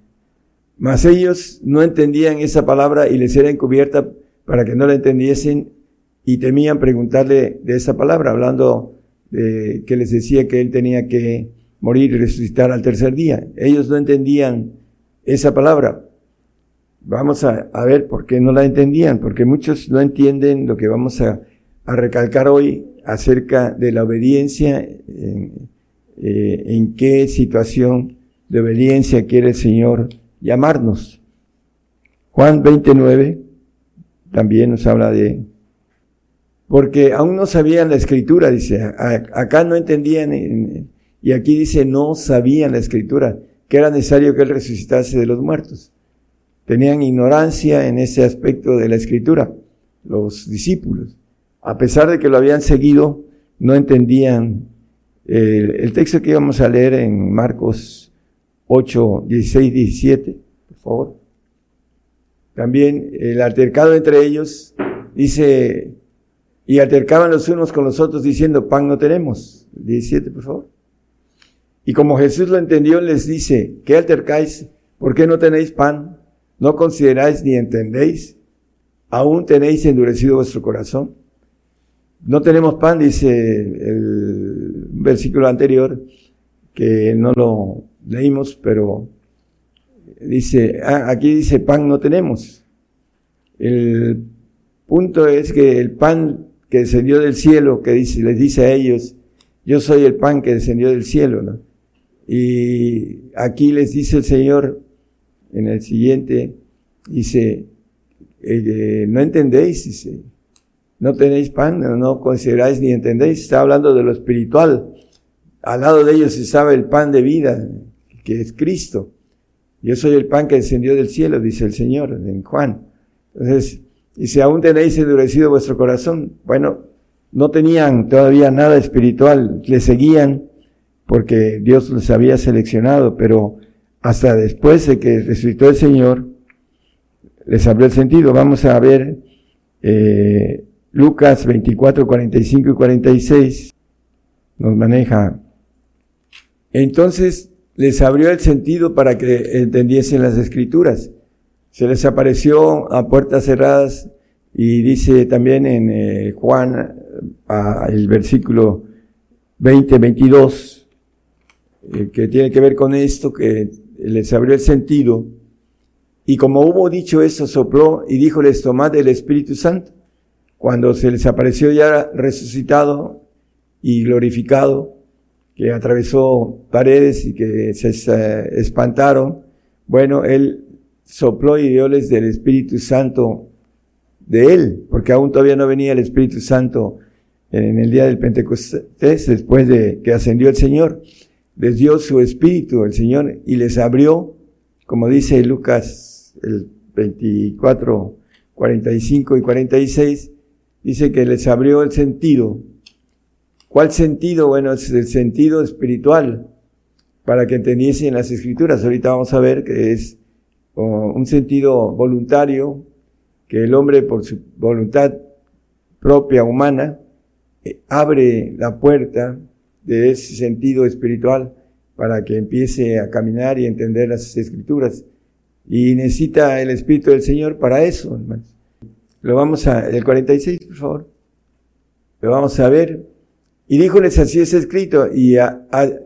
Mas ellos no entendían esa palabra y les era encubierta para que no la entendiesen y temían preguntarle de esa palabra, hablando de que les decía que él tenía que morir y resucitar al tercer día. Ellos no entendían esa palabra. Vamos a, ver por qué no la entendían, porque muchos no entienden lo que vamos a, recalcar hoy acerca de la obediencia, en, eh, en qué situación de obediencia quiere el Señor llamarnos. Juan 29 también nos habla de porque aún no sabían la escritura, dice, acá no entendían, y aquí dice, no sabían la escritura, que era necesario que Él resucitase de los muertos. Tenían ignorancia en ese aspecto de la escritura, los discípulos. A pesar de que lo habían seguido, no entendían el, texto que íbamos a leer en Marcos 8, 16, 17, por favor. También el altercado entre ellos dice, y altercaban los unos con los otros diciendo, pan no tenemos. 17, por favor. Y como Jesús lo entendió, les dice, ¿qué altercáis? ¿Por qué no tenéis pan? ¿No consideráis ni entendéis? ¿Aún tenéis endurecido vuestro corazón? No tenemos pan, dice el versículo anterior, que no lo leímos, pero dice, ah, aquí dice pan no tenemos. El punto es que el pan que descendió del cielo, que les dice a ellos, yo soy el pan que descendió del cielo, ¿no? Y aquí les dice el Señor, en el siguiente, dice, eh, no entendéis, no tenéis pan, no, consideráis ni entendéis, está hablando de lo espiritual. Al lado de ellos estaba el pan de vida, que es Cristo. Yo soy el pan que descendió del cielo, dice el Señor en Juan. Entonces, y si aún tenéis endurecido vuestro corazón, bueno, no tenían todavía nada espiritual, le seguían porque Dios les había seleccionado, pero hasta después de que resucitó el Señor, les abrió el sentido. Vamos a ver eh, Lucas 24, 45 y 46, nos maneja. Entonces les abrió el sentido para que entendiesen las escrituras se les apareció a puertas cerradas y dice también en eh, Juan, el versículo 20, 22, eh, que tiene que ver con esto, que les abrió el sentido. Y como hubo dicho eso, sopló y díjoles, tomad el Espíritu Santo. Cuando se les apareció ya resucitado y glorificado, que atravesó paredes y que se eh, espantaron, bueno, él sopló y dioles del Espíritu Santo de él, porque aún todavía no venía el Espíritu Santo en el día del Pentecostés, después de que ascendió el Señor. Les dio su Espíritu el Señor y les abrió, como dice Lucas el 24, 45 y 46, dice que les abrió el sentido. ¿Cuál sentido? Bueno, es el sentido espiritual, para que entendiesen las escrituras. Ahorita vamos a ver que es un sentido voluntario que el hombre por su voluntad propia humana eh, abre la puerta de ese sentido espiritual para que empiece a caminar y entender las escrituras. Y necesita el Espíritu del Señor para eso, hermanos. Lo vamos a, el 46, por favor. Lo vamos a ver. Y díjoles, así es escrito, y,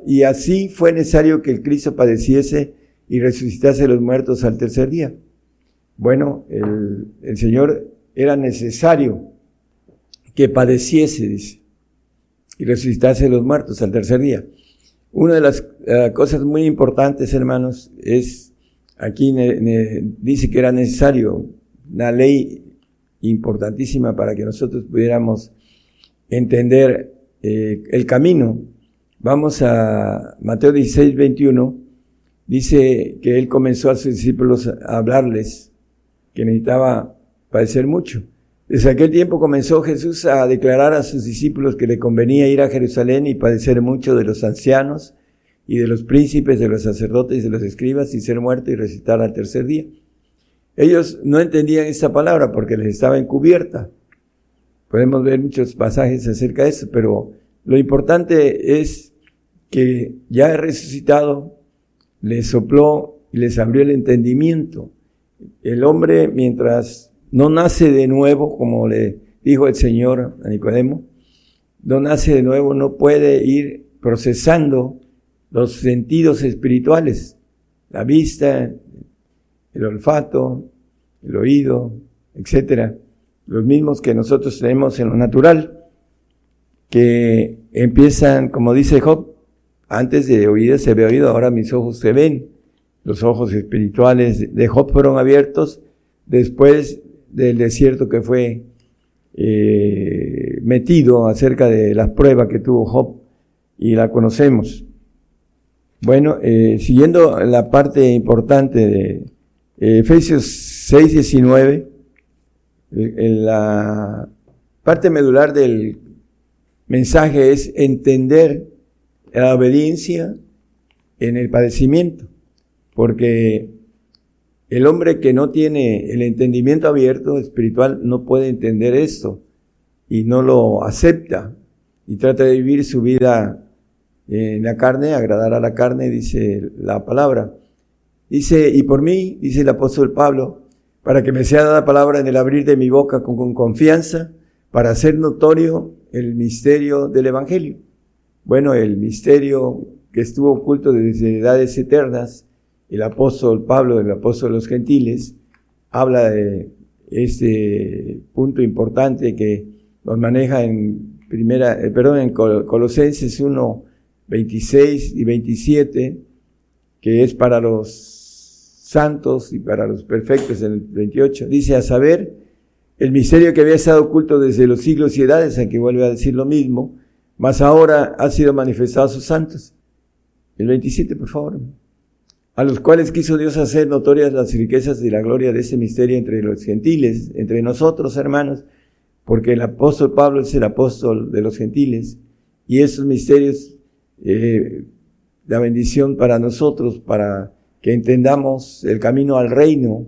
y así fue necesario que el Cristo padeciese y resucitase los muertos al tercer día. Bueno, el, el Señor era necesario que padeciese, dice, y resucitase los muertos al tercer día. Una de las eh, cosas muy importantes, hermanos, es, aquí dice que era necesario una ley importantísima para que nosotros pudiéramos entender eh, el camino. Vamos a Mateo 16, 21. Dice que él comenzó a sus discípulos a hablarles que necesitaba padecer mucho. Desde aquel tiempo comenzó Jesús a declarar a sus discípulos que le convenía ir a Jerusalén y padecer mucho de los ancianos y de los príncipes, de los sacerdotes y de los escribas y ser muerto y recitar al tercer día. Ellos no entendían esta palabra porque les estaba encubierta. Podemos ver muchos pasajes acerca de eso, pero lo importante es que ya he resucitado, les sopló y les abrió el entendimiento. El hombre, mientras no nace de nuevo, como le dijo el Señor a Nicodemo, no nace de nuevo, no puede ir procesando los sentidos espirituales, la vista, el olfato, el oído, etcétera, los mismos que nosotros tenemos en lo natural, que empiezan, como dice Job, antes de oír se ve oído, ahora mis ojos se ven. Los ojos espirituales de Job fueron abiertos después del desierto que fue eh, metido acerca de las pruebas que tuvo Job y la conocemos. Bueno, eh, siguiendo la parte importante de eh, Efesios 6, 19, la parte medular del mensaje es entender la obediencia en el padecimiento, porque el hombre que no tiene el entendimiento abierto espiritual no puede entender esto y no lo acepta y trata de vivir su vida en la carne, agradar a la carne, dice la palabra. Dice, y por mí, dice el apóstol Pablo, para que me sea dada palabra en el abrir de mi boca con, con confianza, para hacer notorio el misterio del Evangelio. Bueno, el misterio que estuvo oculto desde edades eternas, el apóstol Pablo, el apóstol de los gentiles, habla de este punto importante que nos maneja en primera, eh, perdón, en Colosenses 1, 26 y 27, que es para los santos y para los perfectos en el 28. Dice, a saber, el misterio que había estado oculto desde los siglos y edades, aquí vuelve a decir lo mismo, mas ahora ha sido manifestado a sus santos. El 27, por favor a los cuales quiso Dios hacer notorias las riquezas y la gloria de ese misterio entre los gentiles, entre nosotros, hermanos, porque el apóstol Pablo es el apóstol de los gentiles, y esos misterios, eh, la bendición para nosotros, para que entendamos el camino al reino,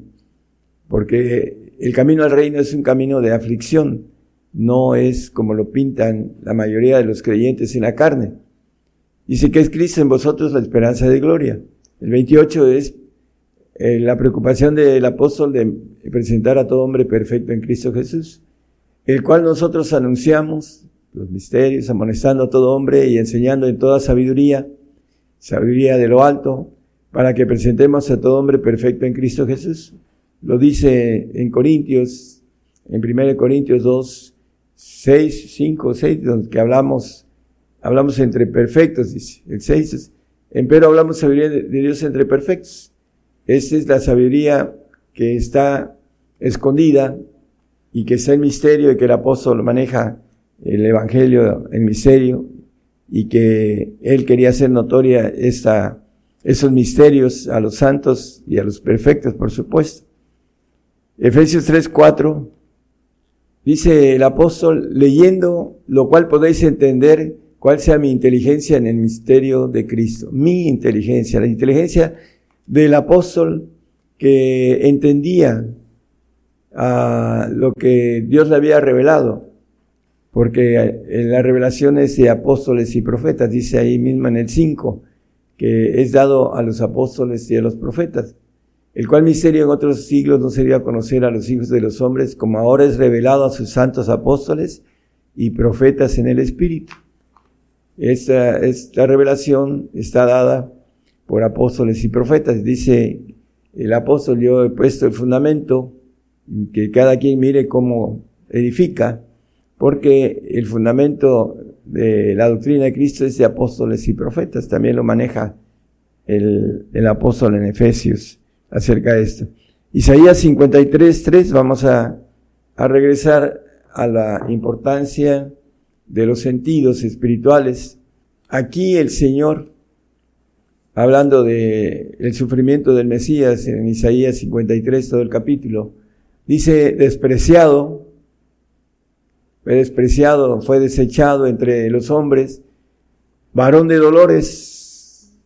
porque el camino al reino es un camino de aflicción, no es como lo pintan la mayoría de los creyentes en la carne. Dice que es Cristo en vosotros la esperanza de gloria. El 28 es eh, la preocupación del apóstol de presentar a todo hombre perfecto en Cristo Jesús, el cual nosotros anunciamos los misterios, amonestando a todo hombre y enseñando en toda sabiduría, sabiduría de lo alto, para que presentemos a todo hombre perfecto en Cristo Jesús. Lo dice en Corintios, en 1 Corintios 2, 6, 5, 6, donde hablamos, hablamos entre perfectos, dice. El 6 es, Empero hablamos sabiduría de Dios entre perfectos. Esa es la sabiduría que está escondida y que está en misterio y que el apóstol maneja el evangelio en misterio y que él quería hacer notoria esta, esos misterios a los santos y a los perfectos, por supuesto. Efesios 3, 4, dice el apóstol, leyendo lo cual podéis entender cuál sea mi inteligencia en el misterio de Cristo. Mi inteligencia, la inteligencia del apóstol que entendía ah, lo que Dios le había revelado. Porque en las revelaciones de apóstoles y profetas, dice ahí mismo en el 5, que es dado a los apóstoles y a los profetas. El cual misterio en otros siglos no se dio a conocer a los hijos de los hombres, como ahora es revelado a sus santos apóstoles y profetas en el Espíritu. Esta, esta revelación está dada por apóstoles y profetas. Dice el apóstol, yo he puesto el fundamento, que cada quien mire cómo edifica, porque el fundamento de la doctrina de Cristo es de apóstoles y profetas. También lo maneja el, el apóstol en Efesios acerca de esto. Isaías 53, 3, vamos a, a regresar a la importancia de los sentidos espirituales. Aquí el Señor, hablando de sufrimiento del Mesías en Isaías 53, todo el capítulo, dice despreciado, fue despreciado, fue desechado entre los hombres, varón de dolores,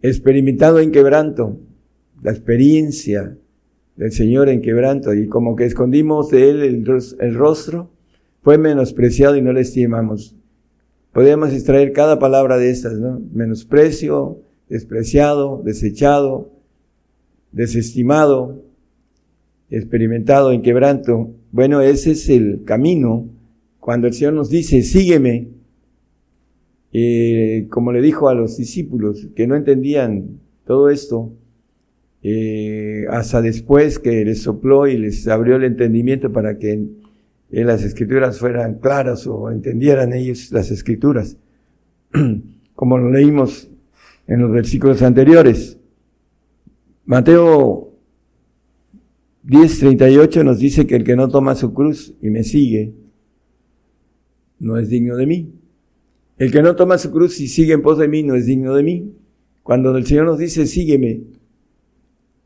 experimentado en quebranto, la experiencia del Señor en quebranto y como que escondimos de Él el, rostro, fue menospreciado y no le estimamos. Podemos extraer cada palabra de estas, ¿no? Menosprecio, despreciado, desechado, desestimado, experimentado en quebranto. Bueno, ese es el camino. Cuando el Señor nos dice, sígueme, eh, como le dijo a los discípulos que no entendían todo esto, eh, hasta después que les sopló y les abrió el entendimiento para que las escrituras fueran claras o entendieran ellos las escrituras, (clears throat) como lo leímos en los versículos anteriores. Mateo 10:38 nos dice que el que no toma su cruz y me sigue, no es digno de mí. El que no toma su cruz y sigue en pos de mí, no es digno de mí. Cuando el Señor nos dice, sígueme,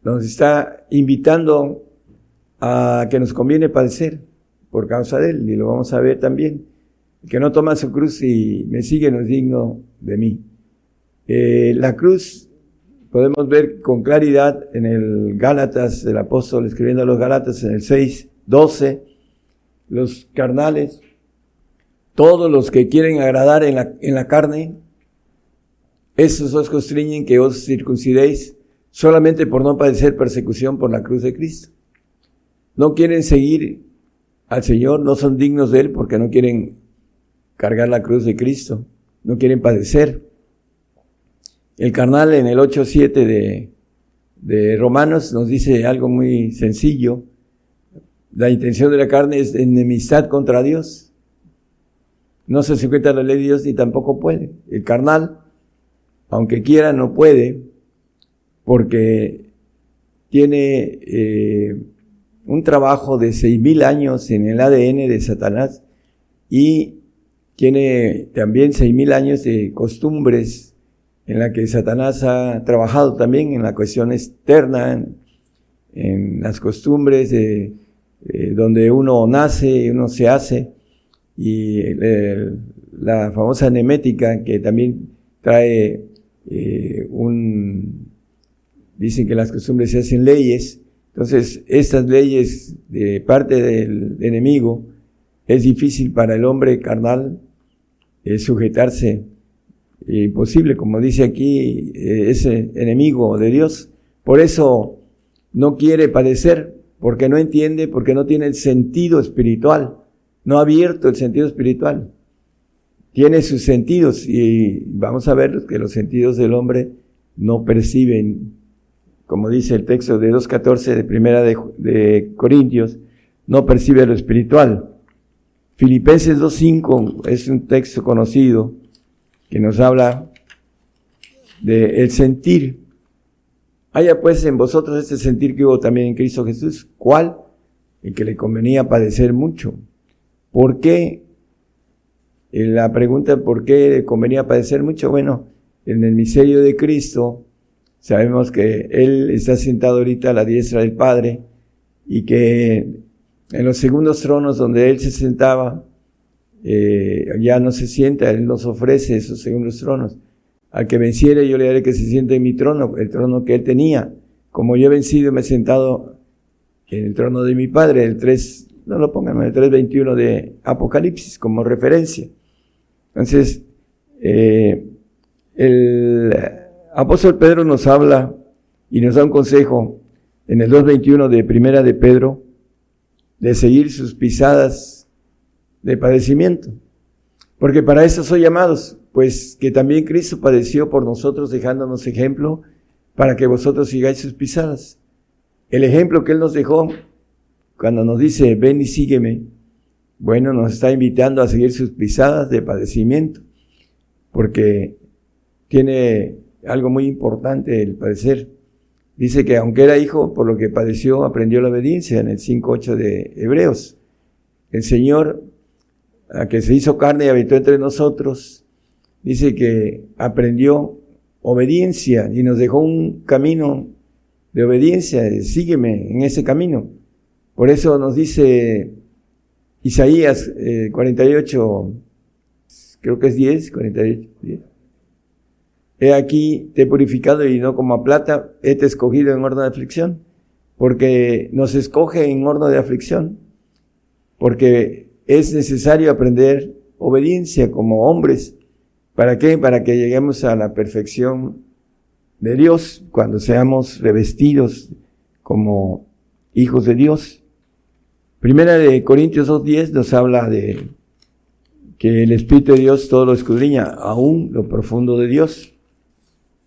nos está invitando a que nos conviene padecer por causa de Él, y lo vamos a ver también. Que no toma su cruz y me sigue no es digno de mí. Eh, la cruz podemos ver con claridad en el Gálatas, el apóstol escribiendo a los Gálatas en el 6, 12, los carnales, todos los que quieren agradar en la, en la carne, esos os constriñen que os circuncidéis solamente por no padecer persecución por la cruz de Cristo. No quieren seguir al Señor, no son dignos de Él porque no quieren cargar la cruz de Cristo, no quieren padecer. El carnal en el 8.7 de, de Romanos nos dice algo muy sencillo. La intención de la carne es enemistad contra Dios. No se sujeta a la ley de Dios ni tampoco puede. El carnal, aunque quiera, no puede porque tiene eh, un trabajo de seis mil años en el ADN de Satanás y tiene también seis mil años de costumbres en la que Satanás ha trabajado también en la cuestión externa, en, las costumbres de donde uno nace, uno se hace, y la famosa nemética que también trae eh, un dicen que las costumbres se hacen leyes, entonces estas leyes de parte del enemigo es difícil para el hombre carnal eh, sujetarse, eh, imposible, como dice aquí eh, ese enemigo de Dios. Por eso no quiere padecer, porque no entiende, porque no tiene el sentido espiritual, no ha abierto el sentido espiritual. Tiene sus sentidos y vamos a ver que los sentidos del hombre no perciben como dice el texto de 2.14 de Primera de, Corintios, no percibe lo espiritual. Filipenses 2.5 es un texto conocido que nos habla de el sentir. Haya pues en vosotros este sentir que hubo también en Cristo Jesús. ¿Cuál? El que le convenía padecer mucho. ¿Por qué? La pregunta, ¿por qué le convenía padecer mucho? Bueno, en el misterio de Cristo, Sabemos que Él está sentado ahorita a la diestra del Padre y que en los segundos tronos donde Él se sentaba, eh, ya no se sienta, Él nos ofrece esos segundos tronos. Al que venciere yo le haré que se siente en mi trono, el trono que Él tenía. Como yo he vencido, me he sentado en el trono de mi Padre, el 3, no lo pongan, el 3.21 de Apocalipsis como referencia. Entonces, eh, el apóstol Pedro nos habla Y nos da un consejo en el 2.21 de Primera de Pedro, de seguir sus pisadas de padecimiento. Porque para eso soy llamados, pues que también Cristo padeció por nosotros dejándonos ejemplo para que vosotros sigáis sus pisadas. El ejemplo que Él nos dejó cuando nos dice, ven y sígueme, bueno, nos está invitando a seguir sus pisadas de padecimiento, porque tiene algo muy importante el padecer. Dice que aunque era hijo, por lo que padeció, aprendió la obediencia en el 5.8 de Hebreos. El Señor, a que se hizo carne y habitó entre nosotros, dice que aprendió obediencia y nos dejó un camino de obediencia, sígueme en ese camino. Por eso nos dice Isaías 48, eh, creo que es 10, 48, 10. He aquí, te he purificado y no como a plata, he te escogido en horno de aflicción, porque nos escoge en horno de aflicción, porque es necesario aprender obediencia como hombres. ¿Para qué? Para que lleguemos a la perfección de Dios cuando seamos revestidos como hijos de Dios. Primera de Corintios 2.10 nos habla de que el Espíritu de Dios todo lo escudriña, aún lo profundo de Dios.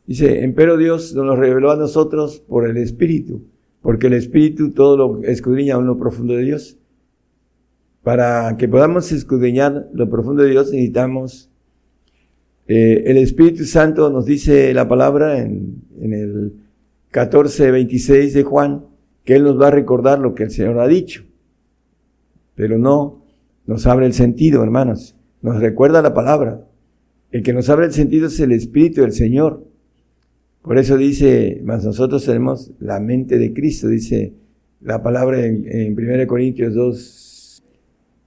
Dice, empero Dios nos lo reveló a nosotros por el Espíritu, porque el Espíritu todo lo escudriña en lo profundo de Dios. Para que podamos escudriñar lo profundo de Dios necesitamos, eh, el Espíritu Santo nos dice la palabra en, en el 14, 26 de Juan, que Él nos va a recordar lo que el Señor ha dicho. Pero no nos abre el sentido, hermanos. Nos recuerda la palabra. El que nos abre el sentido es el Espíritu del Señor. Por eso dice, más nosotros tenemos la mente de Cristo, dice la palabra en, en 1 Corintios 2,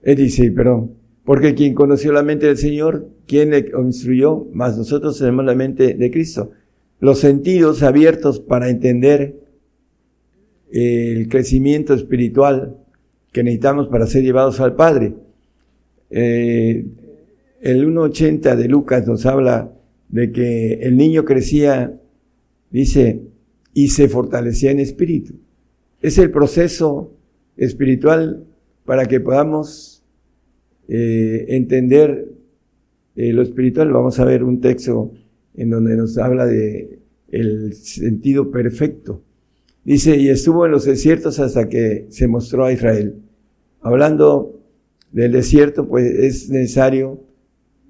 él dice, perdón, porque quien conoció la mente del Señor, quien le instruyó, más nosotros tenemos la mente de Cristo. Los sentidos abiertos para entender el crecimiento espiritual que necesitamos para ser llevados al Padre. Eh, el 1.80 de Lucas nos habla de que el niño crecía Dice, y se fortalecía en espíritu. Es el proceso espiritual para que podamos eh, entender eh, lo espiritual. Vamos a ver un texto en donde nos habla de el sentido perfecto. Dice, y estuvo en los desiertos hasta que se mostró a Israel. Hablando del desierto, pues es necesario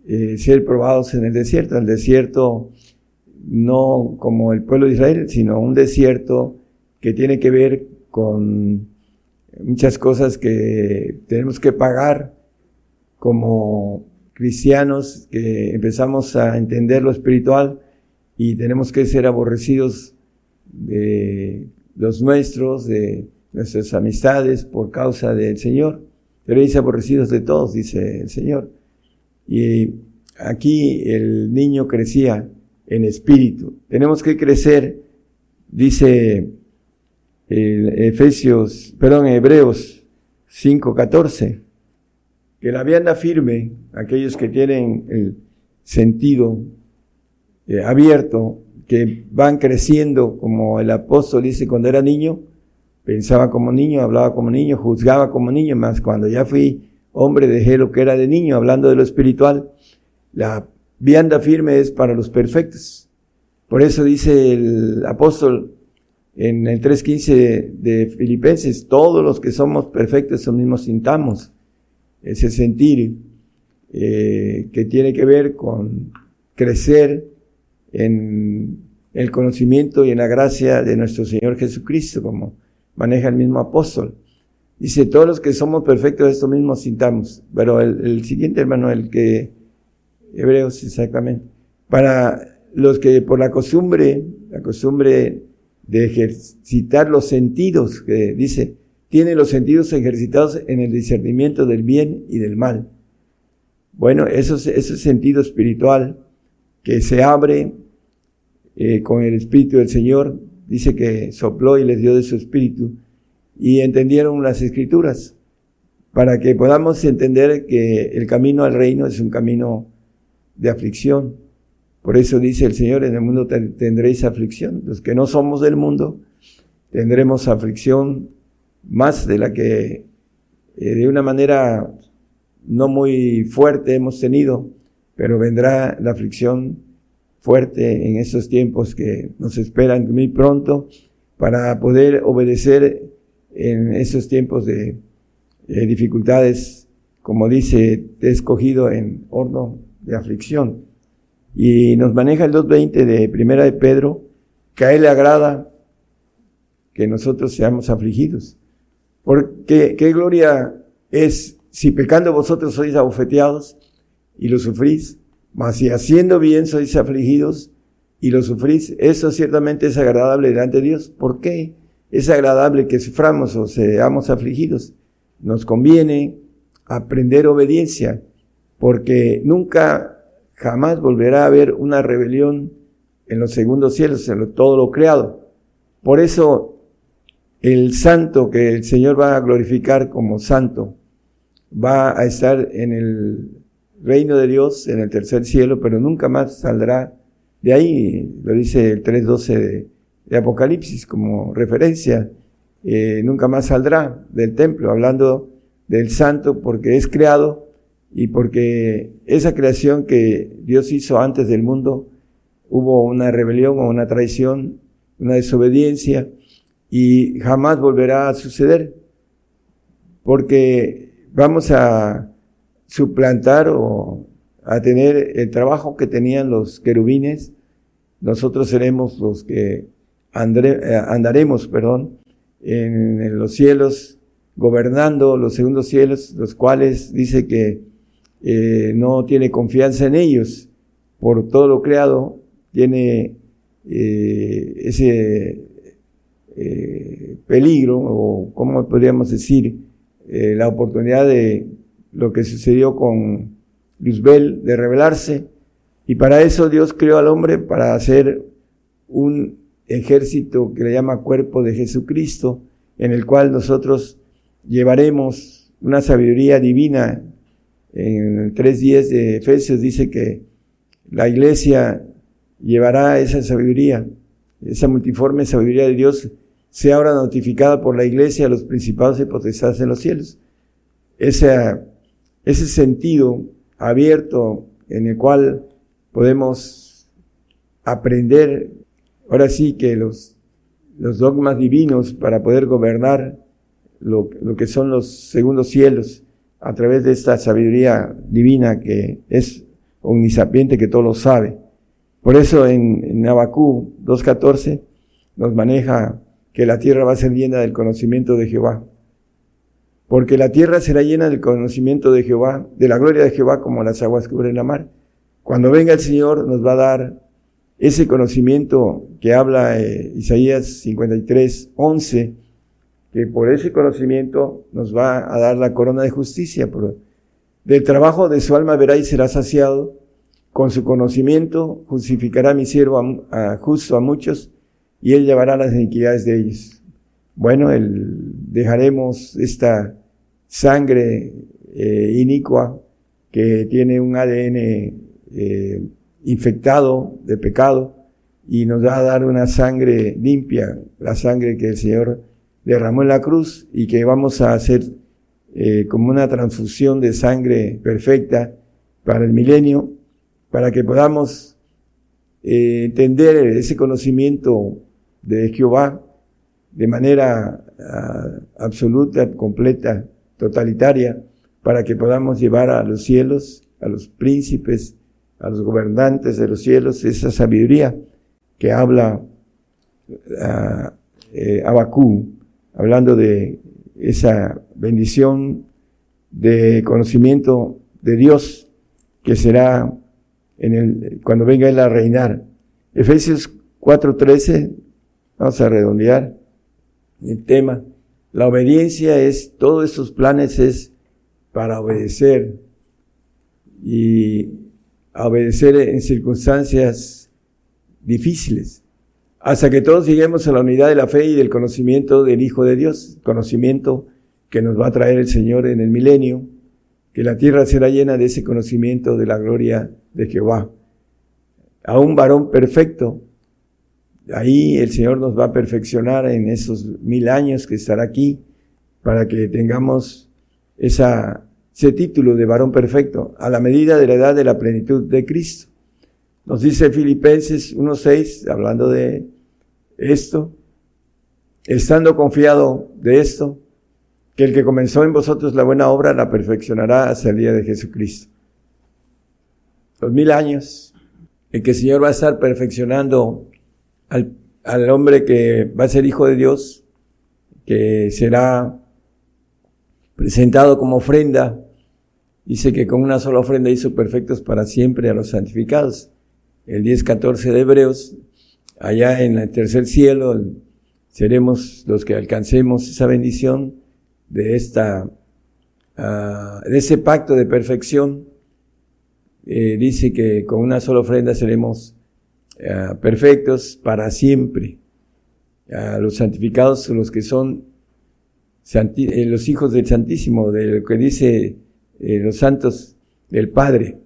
eh, ser probados en el desierto. El desierto no como el pueblo de Israel, sino un desierto que tiene que ver con muchas cosas que tenemos que pagar como cristianos que empezamos a entender lo espiritual y tenemos que ser aborrecidos de los nuestros, de nuestras amistades por causa del Señor. Dice aborrecidos de todos, dice el Señor. Y aquí el niño crecía en espíritu. Tenemos que crecer, dice Efesios, perdón, Hebreos 5:14, que la vianda firme, aquellos que tienen el sentido eh, abierto, que van creciendo como el apóstol dice cuando era niño, pensaba como niño, hablaba como niño, juzgaba como niño, más cuando ya fui hombre dejé lo que era de niño, hablando de lo espiritual, la Vianda firme es para los perfectos. Por eso dice el apóstol en el 3.15 de, Filipenses, todos los que somos perfectos, eso mismo sintamos. Ese sentir eh, que tiene que ver con crecer en el conocimiento y en la gracia de nuestro Señor Jesucristo, como maneja el mismo apóstol. Dice, todos los que somos perfectos, esto mismo sintamos. Pero el, el siguiente hermano, el que Hebreos, exactamente. Para los que por la costumbre, la costumbre de ejercitar los sentidos, que dice, tiene los sentidos ejercitados en el discernimiento del bien y del mal. Bueno, eso ese sentido espiritual que se abre eh, con el Espíritu del Señor, dice que sopló y les dio de su Espíritu y entendieron las Escrituras para que podamos entender que el camino al reino es un camino de aflicción, Por eso dice el Señor, en el mundo tendréis aflicción. Los que no somos del mundo, tendremos aflicción más de la que eh, de una manera no muy fuerte hemos tenido, pero vendrá la aflicción fuerte en esos tiempos que nos esperan muy pronto para poder obedecer en esos tiempos de, dificultades, como dice, te he escogido en horno de aflicción. Y nos maneja el 2.20 de Primera de Pedro, que a él le agrada que nosotros seamos afligidos. Porque qué gloria es si pecando vosotros sois abofeteados y lo sufrís, mas si haciendo bien sois afligidos y lo sufrís, eso ciertamente es agradable delante de Dios. ¿Por qué? Es agradable que suframos o seamos afligidos. Nos conviene aprender obediencia, porque nunca, jamás volverá a haber una rebelión en los segundos cielos, en todo lo creado. Por eso, el santo que el Señor va a glorificar como santo, va a estar en el reino de Dios, en el tercer cielo, pero nunca más saldrá de ahí, lo dice el 3.12 de, de, Apocalipsis como referencia, eh, nunca más saldrá del templo, hablando del santo porque es creado y porque esa creación que Dios hizo antes del mundo, hubo una rebelión o una traición, una desobediencia y jamás volverá a suceder. Porque vamos a suplantar o a tener el trabajo que tenían los querubines, nosotros seremos los que eh, andaremos, perdón, en, los cielos, gobernando los segundos cielos, los cuales dice que eh, no tiene confianza en ellos por todo lo creado, tiene eh, ese peligro, o cómo podríamos decir, la oportunidad de lo que sucedió con Luzbel de rebelarse. Y para eso Dios creó al hombre para hacer un ejército que le llama cuerpo de Jesucristo, en el cual nosotros llevaremos una sabiduría divina. En el 3.10 de Efesios dice que la iglesia llevará esa sabiduría, esa multiforme sabiduría de Dios, sea ahora notificada por la iglesia a los principados y potestades en los cielos. Ese, sentido abierto en el cual podemos aprender, ahora sí que los, dogmas divinos para poder gobernar lo que son los segundos cielos a través de esta sabiduría divina que es omnisapiente, que todo lo sabe. Por eso en, en Abacú 2.14 nos maneja que la tierra va a ser llena del conocimiento de Jehová porque la tierra será llena del conocimiento de Jehová, de la gloria de Jehová como las aguas cubren la mar. Cuando venga el Señor nos va a dar ese conocimiento que habla eh, Isaías 53, 11, que por ese conocimiento nos va a dar la corona de justicia. del trabajo de su alma verá y será saciado. Con su conocimiento justificará mi siervo justo a muchos y él llevará las iniquidades de ellos. Bueno, el, dejaremos esta sangre eh, inicua que tiene un ADN eh, infectado de pecado y nos va a dar una sangre limpia, la sangre que el Señor derramó en la cruz y que vamos a hacer eh, como una transfusión de sangre perfecta para el milenio, para que podamos entender ese conocimiento de Jehová de manera ah, absoluta, completa, totalitaria, para que podamos llevar a los cielos, a los príncipes, a los gobernantes de los cielos, esa sabiduría que habla uh, Abacú, hablando de esa bendición de conocimiento de Dios que será en el, cuando venga Él a reinar. Efesios 4.13, vamos a redondear, el tema. La obediencia es, todos estos planes es para obedecer y obedecer en circunstancias difíciles, hasta que todos lleguemos a la unidad de la fe y del conocimiento del Hijo de Dios, conocimiento que nos va a traer el Señor en el milenio, que la tierra será llena de ese conocimiento de la gloria de Jehová. a un varón perfecto. Ahí el Señor nos va a perfeccionar en esos mil años que estará aquí para que tengamos ese título de varón perfecto a la medida de la edad de la plenitud de Cristo. Nos dice Filipenses 1.6, hablando de esto, estando confiado de esto, que el que comenzó en vosotros la buena obra la perfeccionará hasta el día de Jesucristo. Los mil años en que el Señor va a estar perfeccionando al, al hombre que va a ser hijo de Dios, que será presentado como ofrenda. Dice que con una sola ofrenda hizo perfectos para siempre a los santificados. El 10-14 de Hebreos, allá en el tercer cielo, seremos los que alcancemos esa bendición de esta, uh, de ese pacto de perfección. Eh, dice que con una sola ofrenda seremos uh, perfectos para siempre. A los santificados, los que son eh, los hijos del Santísimo, de lo que dice eh, los santos del Padre,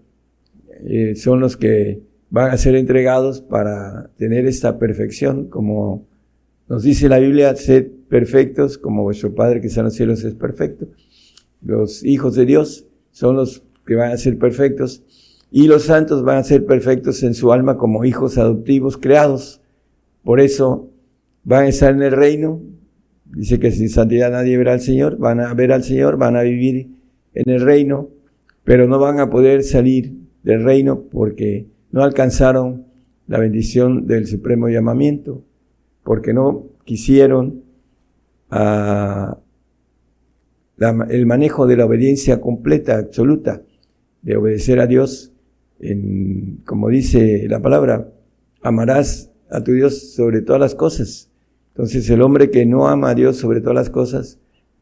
son los que van a ser entregados para tener esta perfección, como nos dice la Biblia, sed perfectos como vuestro Padre que está en los cielos es perfecto. Los hijos de Dios son los que van a ser perfectos y los santos van a ser perfectos en su alma como hijos adoptivos creados. Por eso van a estar en el reino Dice que sin santidad nadie verá al Señor, van a ver al Señor, van a vivir en el reino, pero no van a poder salir del reino porque no alcanzaron la bendición del supremo llamamiento, porque no quisieron ah, el manejo de la obediencia completa, absoluta, de obedecer a Dios, en, como dice la palabra, amarás a tu Dios sobre todas las cosas entonces el hombre que no ama a Dios sobre todas las cosas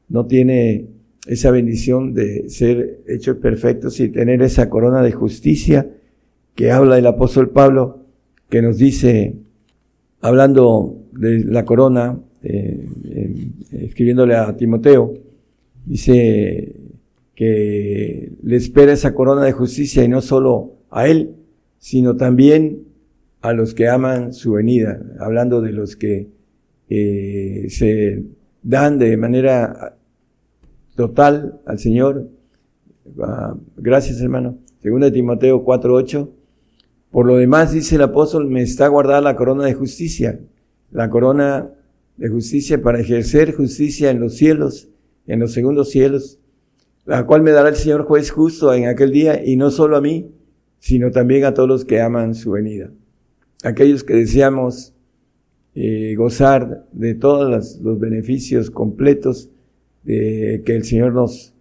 no tiene esa bendición de ser hechos perfectos y tener esa corona de justicia que habla el apóstol Pablo, que nos dice, hablando de la corona, eh, escribiéndole a Timoteo, dice que le espera esa corona de justicia y no solo a él, sino también a los que aman su venida, hablando de los que eh, se dan de manera total al Señor. Ah, gracias, hermano. Segunda de Timoteo 4:8. Por lo demás, dice el apóstol, me está guardada la corona de justicia, la corona de justicia para ejercer justicia en los cielos, en los segundos cielos, la cual me dará el Señor juez justo en aquel día, y no solo a mí, sino también a todos los que aman su venida. Aquellos que deseamos eh, gozar de todos los beneficios completos que el Señor nos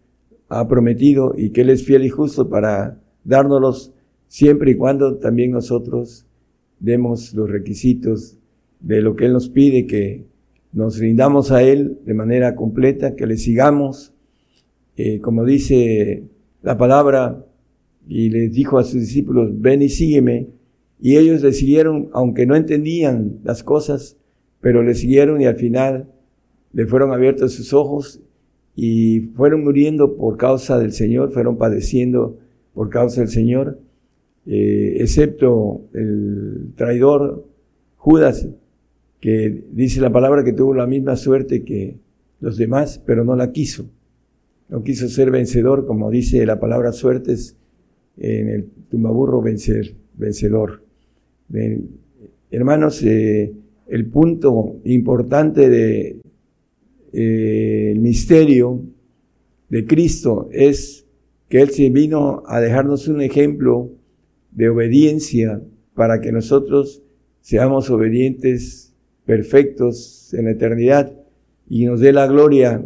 ha prometido y que Él es fiel y justo para dárnoslos siempre y cuando también nosotros demos los requisitos de lo que Él nos pide, que nos rindamos a Él de manera completa, que le sigamos, eh, como dice la palabra, y les dijo a sus discípulos, ven y sígueme, y ellos le siguieron, aunque no entendían las cosas, pero le siguieron y al final le fueron abiertos sus ojos y fueron muriendo por causa del Señor, fueron padeciendo por causa del Señor, eh, excepto el traidor Judas, que dice la palabra que tuvo la misma suerte que los demás, pero no la quiso. No quiso ser vencedor, como dice la palabra suertes en el tumbaburro vencer, vencedor hermanos, eh, el punto importante del de, eh, misterio de Cristo es que Él se vino a dejarnos un ejemplo de obediencia para que nosotros seamos obedientes, perfectos en la eternidad y nos dé la gloria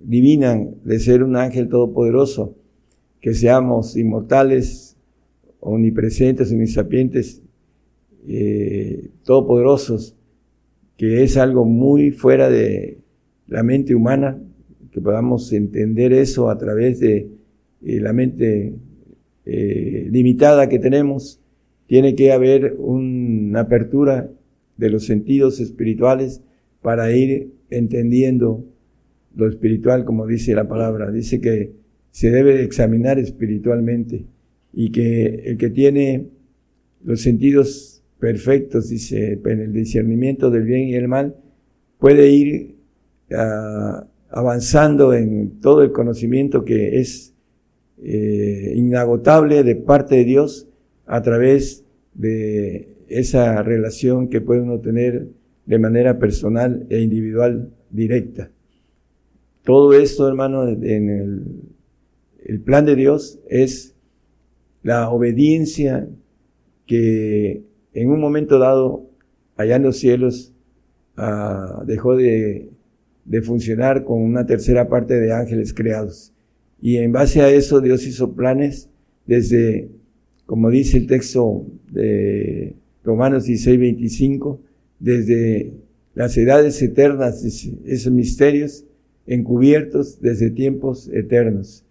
divina de ser un ángel todopoderoso, que seamos inmortales, omnipresentes, omnisapientes eh, todopoderosos, que es algo muy fuera de la mente humana, que podamos entender eso a través de eh, la mente eh, limitada que tenemos. Tiene que haber una apertura de los sentidos espirituales para ir entendiendo lo espiritual, como dice la palabra. Dice que se debe examinar espiritualmente y que el que tiene los sentidos perfectos, dice, en el discernimiento del bien y el mal, puede ir ah, avanzando en todo el conocimiento que es eh, inagotable de parte de Dios a través de esa relación que puede uno tener de manera personal e individual directa. Todo esto, hermano, en el, plan de Dios es la obediencia que en un momento dado, allá en los cielos, ah, dejó de, de funcionar con una tercera parte de ángeles creados. Y en base a eso Dios hizo planes desde, como dice el texto de Romanos 16, 25, desde las edades eternas, esos misterios encubiertos desde tiempos eternos.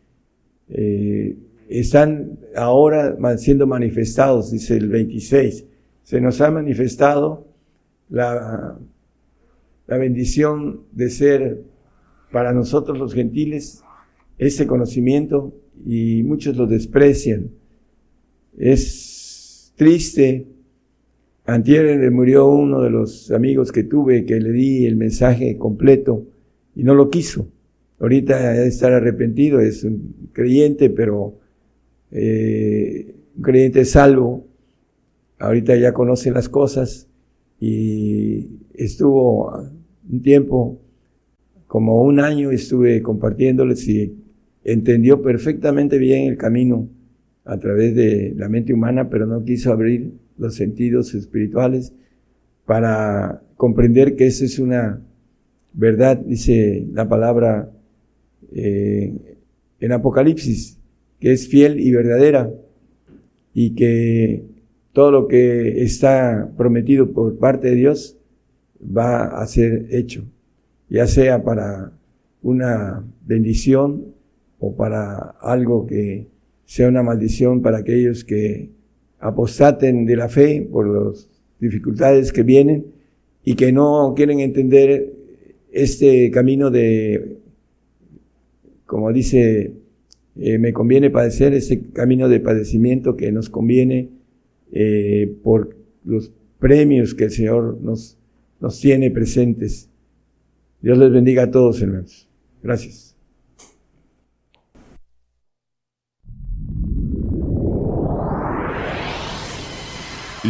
Eh, están ahora siendo manifestados, dice el 26. Se nos ha manifestado la, la bendición de ser para nosotros los gentiles ese conocimiento y muchos lo desprecian. Es triste. Antier murió uno de los amigos que tuve que le di el mensaje completo y no lo quiso. Ahorita debe estar arrepentido, es un creyente, pero eh, un creyente salvo. Ahorita ya conoce las cosas y estuvo un tiempo, como un año estuve compartiéndoles y entendió perfectamente bien el camino a través de la mente humana, pero no quiso abrir los sentidos espirituales para comprender que esa es una verdad, dice la palabra eh, en Apocalipsis, que es fiel y verdadera y que todo lo que está prometido por parte de Dios va a ser hecho, ya sea para una bendición o para algo que sea una maldición para aquellos que apostaten de la fe por las dificultades que vienen y que no quieren entender este camino de, como dice, eh, me conviene padecer, ese camino de padecimiento que nos conviene eh, por los premios que el Señor nos, nos tiene presentes. Dios les bendiga a todos, hermanos. Gracias.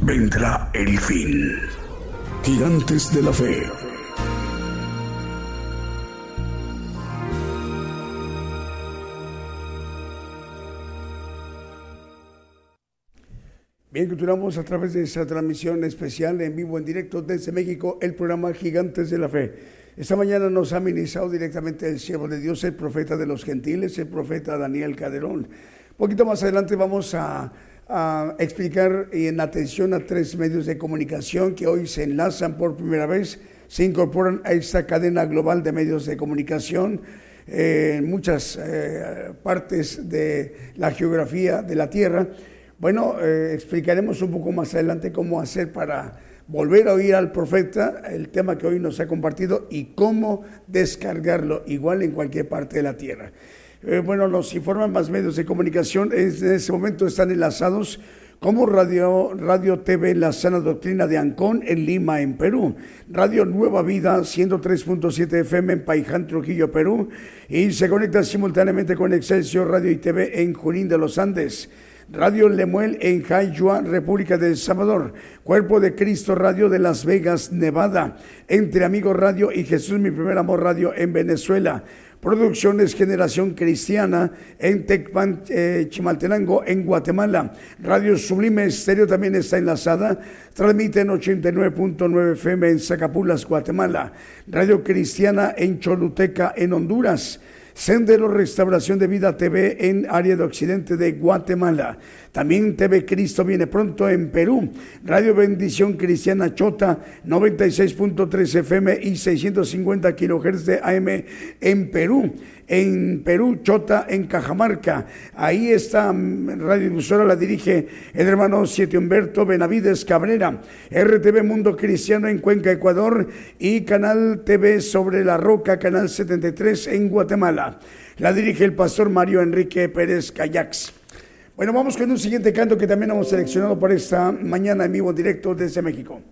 Vendrá el fin. Gigantes de la fe. Bien, continuamos a través de esta transmisión especial en vivo, en directo desde México, el programa Gigantes de la Fe. Esta mañana nos ha ministrado directamente el siervo de Dios, el profeta de los gentiles, el profeta Daniel Caderón. Un poquito más adelante vamos a a explicar en atención a tres medios de comunicación que hoy se enlazan por primera vez, se incorporan a esta cadena global de medios de comunicación eh, en muchas eh, partes de la geografía de la Tierra. Bueno, eh, explicaremos un poco más adelante cómo hacer para volver a oír al profeta, el tema que hoy nos ha compartido, y cómo descargarlo igual en cualquier parte de la Tierra. Eh, bueno, nos informan más medios de comunicación, en ese momento están enlazados como Radio, Radio TV La Sana Doctrina de Ancón en Lima, en Perú, Radio Nueva Vida 103.7 FM en Paiján, Trujillo, Perú, y se conecta simultáneamente con Excelsior Radio y TV en Junín de los Andes. Radio Lemuel en Jayua, República del Salvador. Cuerpo de Cristo Radio de Las Vegas, Nevada. Entre Amigos Radio y Jesús Mi Primer Amor Radio en Venezuela. Producciones Generación Cristiana en Tecpan, eh, Chimaltenango, en Guatemala. Radio Sublime Estéreo también está enlazada. Transmite en 89.9 FM en Zacapulas, Guatemala. Radio Cristiana en Choluteca, en Honduras. Sendero Restauración de Vida TV en área de occidente de Guatemala. También TV Cristo viene pronto en Perú. Radio Bendición Cristiana Chota 96.3 FM y 650 kHz de AM en Perú en Perú, Chota, en Cajamarca. Ahí está mm, radiodifusora, la dirige el hermano Siete Humberto Benavides Cabrera. RTV Mundo Cristiano en Cuenca, Ecuador y Canal TV sobre la Roca, Canal 73 en Guatemala. La dirige el pastor Mario Enrique Pérez Cayax. Bueno, vamos con un siguiente canto que también hemos seleccionado para esta mañana en vivo directo desde México.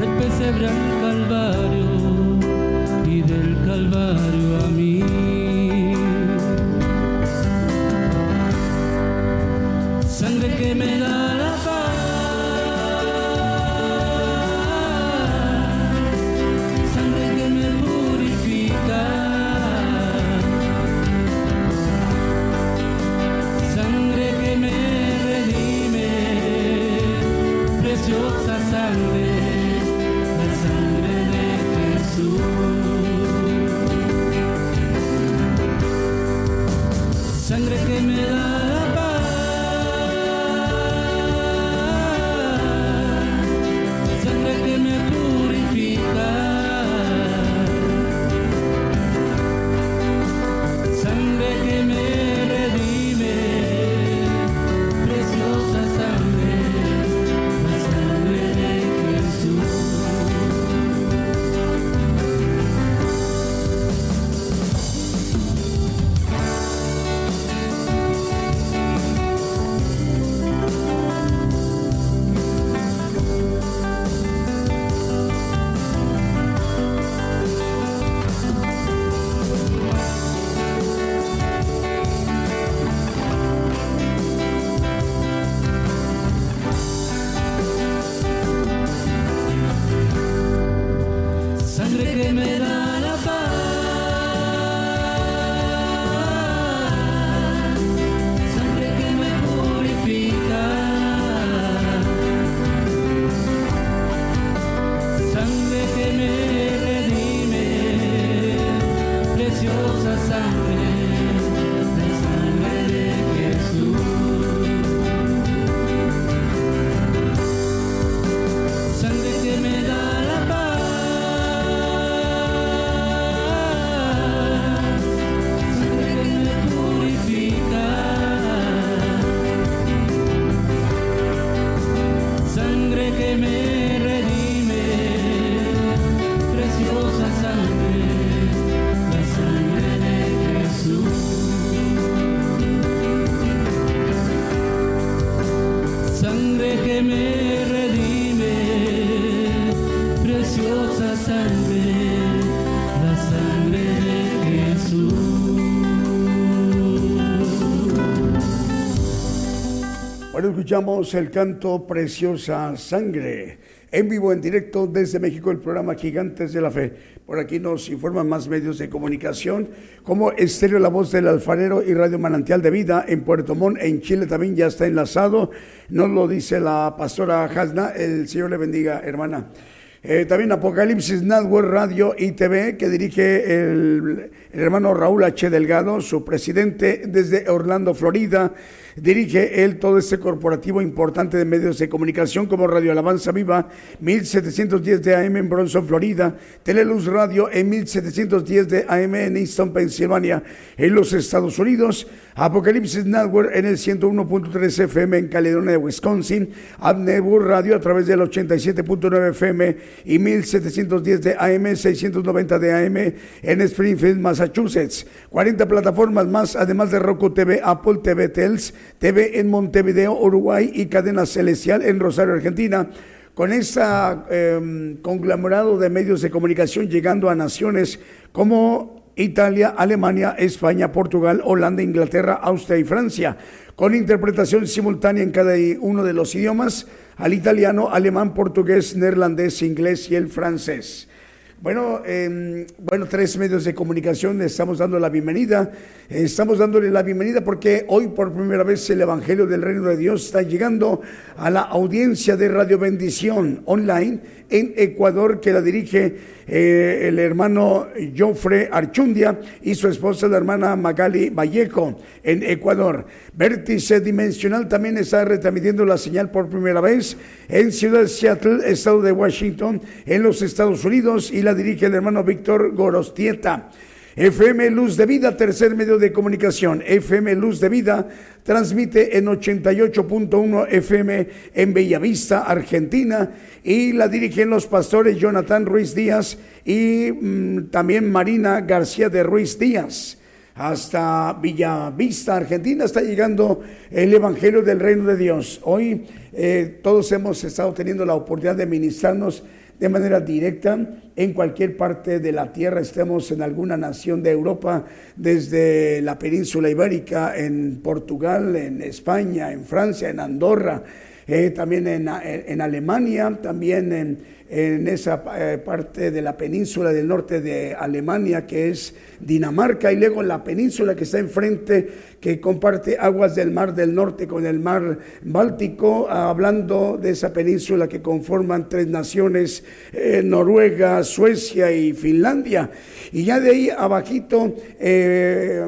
del pesebre al Calvario. Escuchamos el canto Preciosa Sangre. En vivo, en directo desde México, el programa Gigantes de la Fe. Por aquí nos informan más medios de comunicación, como Estéreo La Voz del Alfarero y Radio Manantial de Vida en Puerto Montt, en Chile también ya está enlazado. Nos lo dice la pastora Hasna. El Señor le bendiga, hermana. Eh, también Apocalipsis Network Radio y TV, que dirige el, el hermano Raúl H. Delgado, su presidente desde Orlando, Florida. Dirige él todo este corporativo importante de medios de comunicación como Radio Alabanza Viva, 1710 de AM en Bronson, Florida, Teleluz Radio en 1710 de AM en Easton, Pensilvania, en los Estados Unidos, Apocalipsis Network en el 101.3 FM en Caledonia, Wisconsin, Abnebur Radio a través del 87.9 FM y 1710 de AM, 690 de AM en Springfield, Massachusetts. 40 plataformas más, además de Roku TV, Apple TV, Tels, TV en Montevideo, Uruguay y Cadena Celestial en Rosario, Argentina. Con este conglomerado de medios de comunicación llegando a naciones como Italia, Alemania, España, Portugal, Holanda, Inglaterra, Austria y Francia, con interpretación simultánea en cada uno de los idiomas, al italiano, alemán, portugués, neerlandés, inglés y el francés. Bueno, eh, bueno, tres medios de comunicación estamos dando la bienvenida. Estamos dándole la bienvenida porque hoy por primera vez el Evangelio del Reino de Dios está llegando a la audiencia de Radio Bendición online en Ecuador que la dirige eh, el hermano Jofre Archundia y su esposa la hermana Magali Vallejo en Ecuador. Vértice Dimensional también está retransmitiendo la señal por primera vez en Ciudad Seattle, estado de Washington, en los Estados Unidos y la dirige el hermano Víctor Gorostieta. FM Luz de Vida, tercer medio de comunicación. FM Luz de Vida transmite en 88.1 FM en Bellavista, Argentina, y la dirigen los pastores Jonathan Ruiz Díaz y mm, también Marina García de Ruiz Díaz. Hasta Villavista, Argentina, está llegando el Evangelio del Reino de Dios. Hoy eh, todos hemos estado teniendo la oportunidad de ministrarnos de manera directa en cualquier parte de la tierra, estemos en alguna nación de Europa, desde la península ibérica, en Portugal, en España, en Francia, en Andorra, eh, también en, en, Alemania, también en, en esa eh, parte de la península del norte de Alemania, que es Dinamarca, y luego la península que está enfrente, que comparte aguas del Mar del Norte con el Mar Báltico, hablando de esa península que conforman tres naciones, eh, Noruega, Suecia y Finlandia. Y ya de ahí abajito, eh,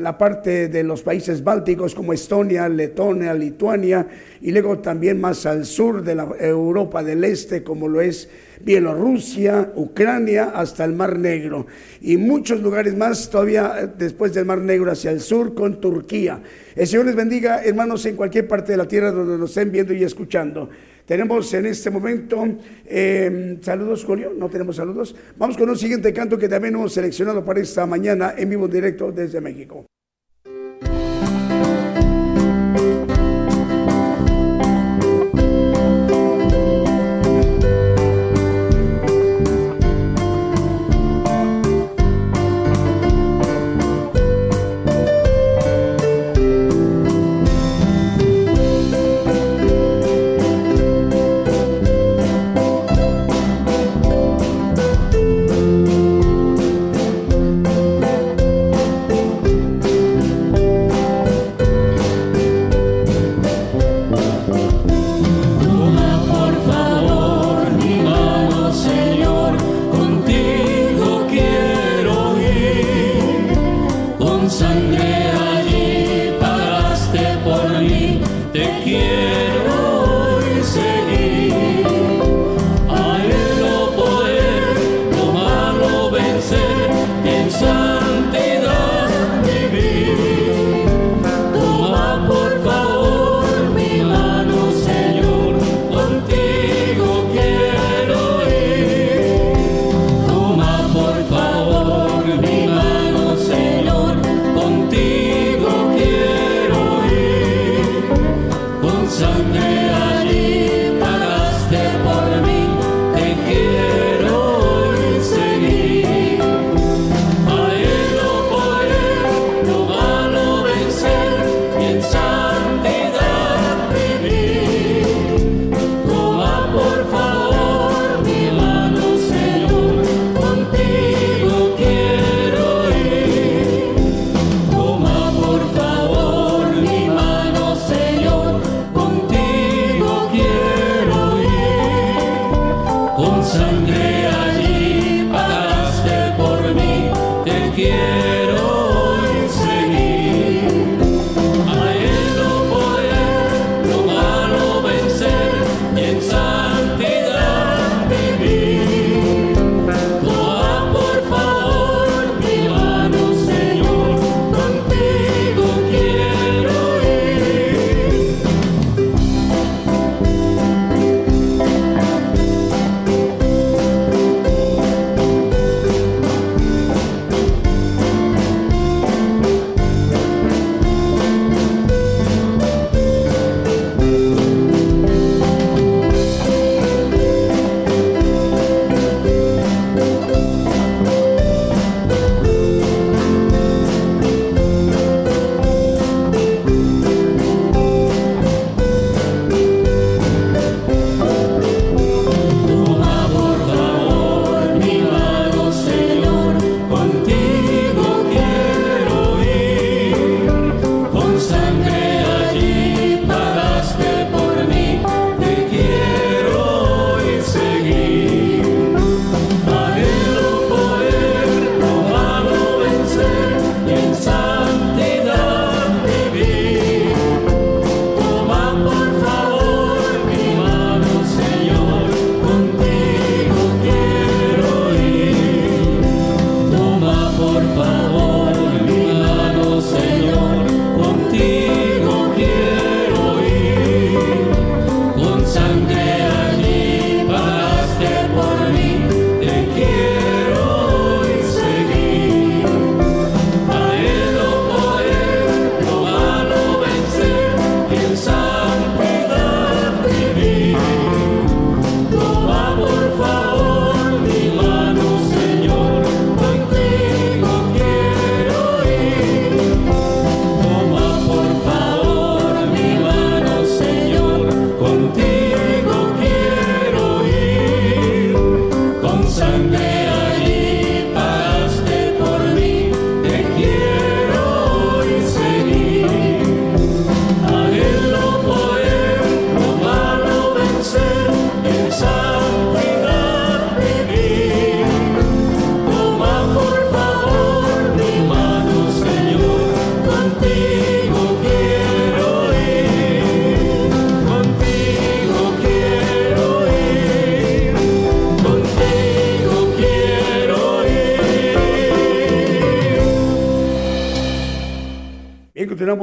la parte de los países bálticos como Estonia, Letonia, Lituania, y luego también más al sur de la Europa del Este, como lo es Bielorrusia, Ucrania, hasta el Mar Negro. Y muchos lugares más todavía eh, después del Mar Negro hacia el sur con Turquía. El Señor les bendiga, hermanos, en cualquier parte de la tierra donde nos estén viendo y escuchando. Tenemos en este momento em, saludos, Julio. No tenemos saludos. Vamos con un siguiente canto que también hemos seleccionado para esta mañana en vivo directo desde México.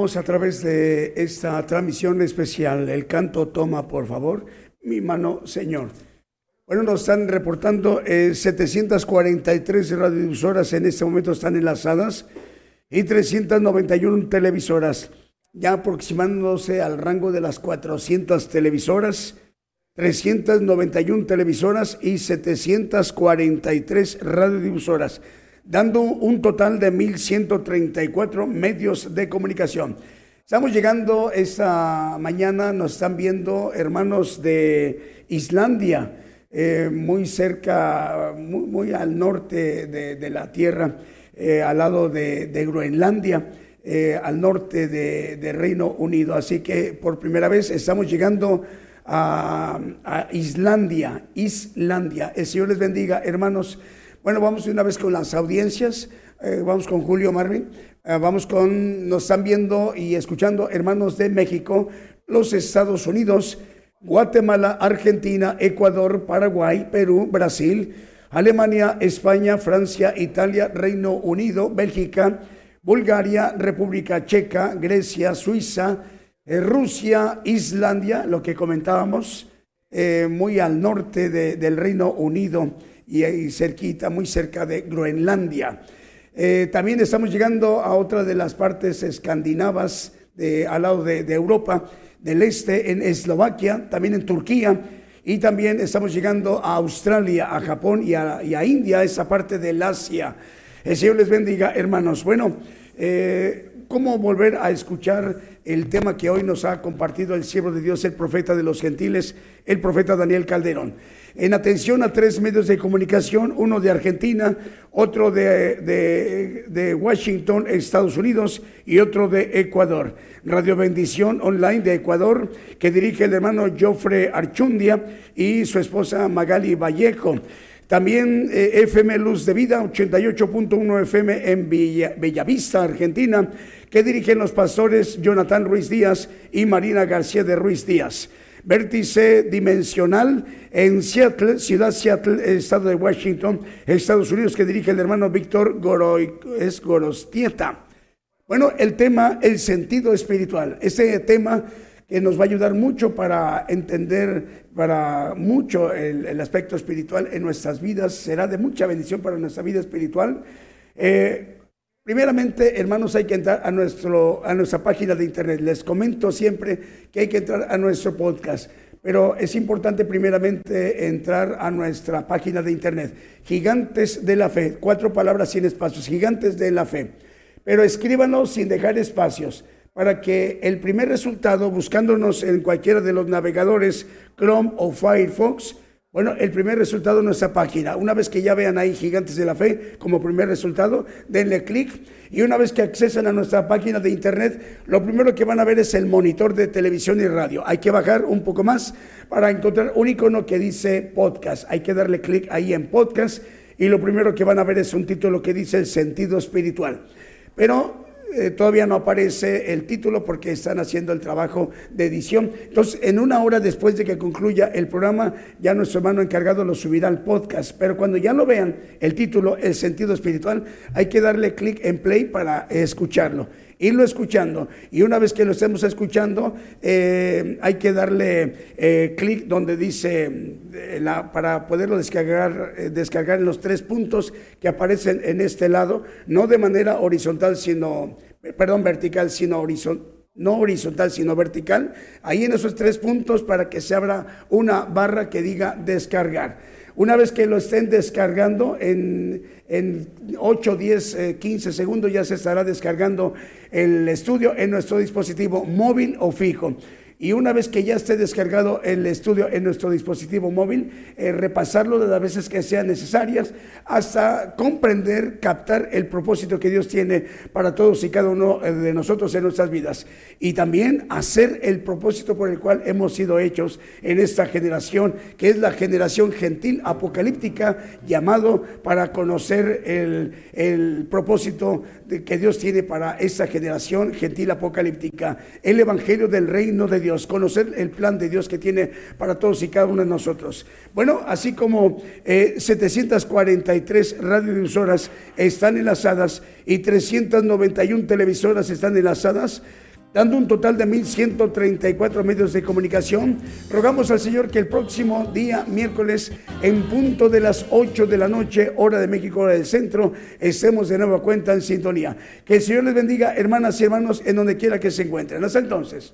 A través de esta transmisión especial. El canto toma, por favor, mi mano, Señor. Bueno, nos están reportando eh, 743 radiodifusoras en este momento están enlazadas y 391 televisoras, ya aproximándose al rango de las 400 televisoras, 391 televisoras y 743 radiodifusoras dando un total de 1.134 medios de comunicación. Estamos llegando esta mañana, nos están viendo hermanos de Islandia, eh, muy cerca, muy, al norte de, la Tierra, eh, al lado de, Groenlandia. Eh, al norte de, Reino Unido. Así que por primera vez estamos llegando a, a Islandia, Islandia. El Señor les bendiga, hermanos. Bueno, vamos una vez con las audiencias. Eh, vamos con Julio Marvin. Eh, vamos con, nos están viendo y escuchando hermanos de México, los Estados Unidos, Guatemala, Argentina, Ecuador, Paraguay, Perú, Brasil, Alemania, España, Francia, Italia, Reino Unido, Bélgica, Bulgaria, República Checa, Grecia, Suiza, eh, Rusia, Islandia, lo que comentábamos, muy al norte del Reino Unido y ahí cerquita, muy cerca de Groenlandia. Eh, también estamos llegando a otra de las partes escandinavas de, al lado de, Europa del Este, en Eslovaquia, también en Turquía, y también estamos llegando a Australia, a Japón y a, India, esa parte del Asia. El Señor les bendiga, hermanos. Bueno, eh, ¿cómo volver a escuchar el tema que hoy nos ha compartido el siervo de Dios, el profeta de los gentiles, el profeta Daniel Calderón? En atención a tres medios de comunicación, uno de Argentina, otro de, Washington, Estados Unidos, y otro de Ecuador. Radio Bendición Online de Ecuador, que dirige el hermano Jofre Archundia y su esposa Magali Vallejo. También eh, FM Luz de Vida, 88.1 FM en Bellavista, Argentina, que dirigen los pastores Jonathan Ruiz Díaz y Marina García de Ruiz Díaz vértice dimensional en Seattle, ciudad Seattle, estado de Washington, Estados Unidos, que dirige el hermano Víctor es Gorostieta. Bueno, el tema, el sentido espiritual. Ese tema que nos va a ayudar mucho para entender, para mucho el, aspecto espiritual en nuestras vidas, será de mucha bendición para nuestra vida espiritual. Eh, Primeramente, hermanos, hay que entrar a, nuestro, a nuestra página de internet. Les comento siempre que hay que entrar a nuestro podcast, pero es importante primeramente entrar a nuestra página de internet. Gigantes de la Fe, cuatro palabras sin espacios, Gigantes de la Fe. Pero escríbanos sin dejar espacios para que el primer resultado, buscándonos en cualquiera de los navegadores Chrome o Firefox, bueno, el primer resultado en nuestra página. Una vez que ya vean ahí Gigantes de la Fe como primer resultado, denle clic y una vez que accesen a nuestra página de internet, lo primero que van a ver es el monitor de televisión y radio. Hay que bajar un poco más para encontrar un icono que dice podcast. Hay que darle clic ahí en podcast y lo primero que van a ver es un título que dice el sentido espiritual. Pero eh, todavía no aparece el título porque están haciendo el trabajo de edición. Entonces, en una hora después de que concluya el programa, ya nuestro hermano encargado lo subirá al podcast. Pero cuando ya lo vean, el título, el sentido espiritual, hay que darle clic en play para escucharlo irlo escuchando. Y una vez que lo estemos escuchando, eh, hay que darle eh, clic donde dice, eh, para poderlo descargar, descargar en los tres puntos que aparecen en este lado, no de manera horizontal, sino, perdón, vertical, sino horizontal no horizontal, sino vertical, ahí en esos tres puntos para que se abra una barra que diga descargar. Una vez que lo estén descargando, en, en 8, 10, 15 segundos ya se estará descargando el estudio en nuestro dispositivo móvil o fijo y una vez que ya esté descargado el estudio en nuestro dispositivo móvil, eh, repasarlo de las veces que sean necesarias hasta comprender, captar el propósito que Dios tiene para todos y cada uno eh, de nosotros en nuestras vidas. Y también hacer el propósito por el cual hemos sido hechos en esta generación, que es la generación gentil apocalíptica, llamado para conocer el, el propósito que Dios tiene para esta generación gentil apocalíptica, el Evangelio del Reino de Dios conocer el plan de Dios que tiene para todos y cada uno de nosotros. Bueno, así como eh, 743 radiodifusoras están enlazadas y 391 televisoras están enlazadas, dando un total de 1.134 medios de comunicación. Rogamos al Señor que el próximo día, miércoles, en punto de las 8 de la noche, hora de México, hora del centro, estemos de nueva cuenta en sintonía. Que el Señor les bendiga, hermanas y hermanos, en donde quiera que se encuentren. Hasta entonces.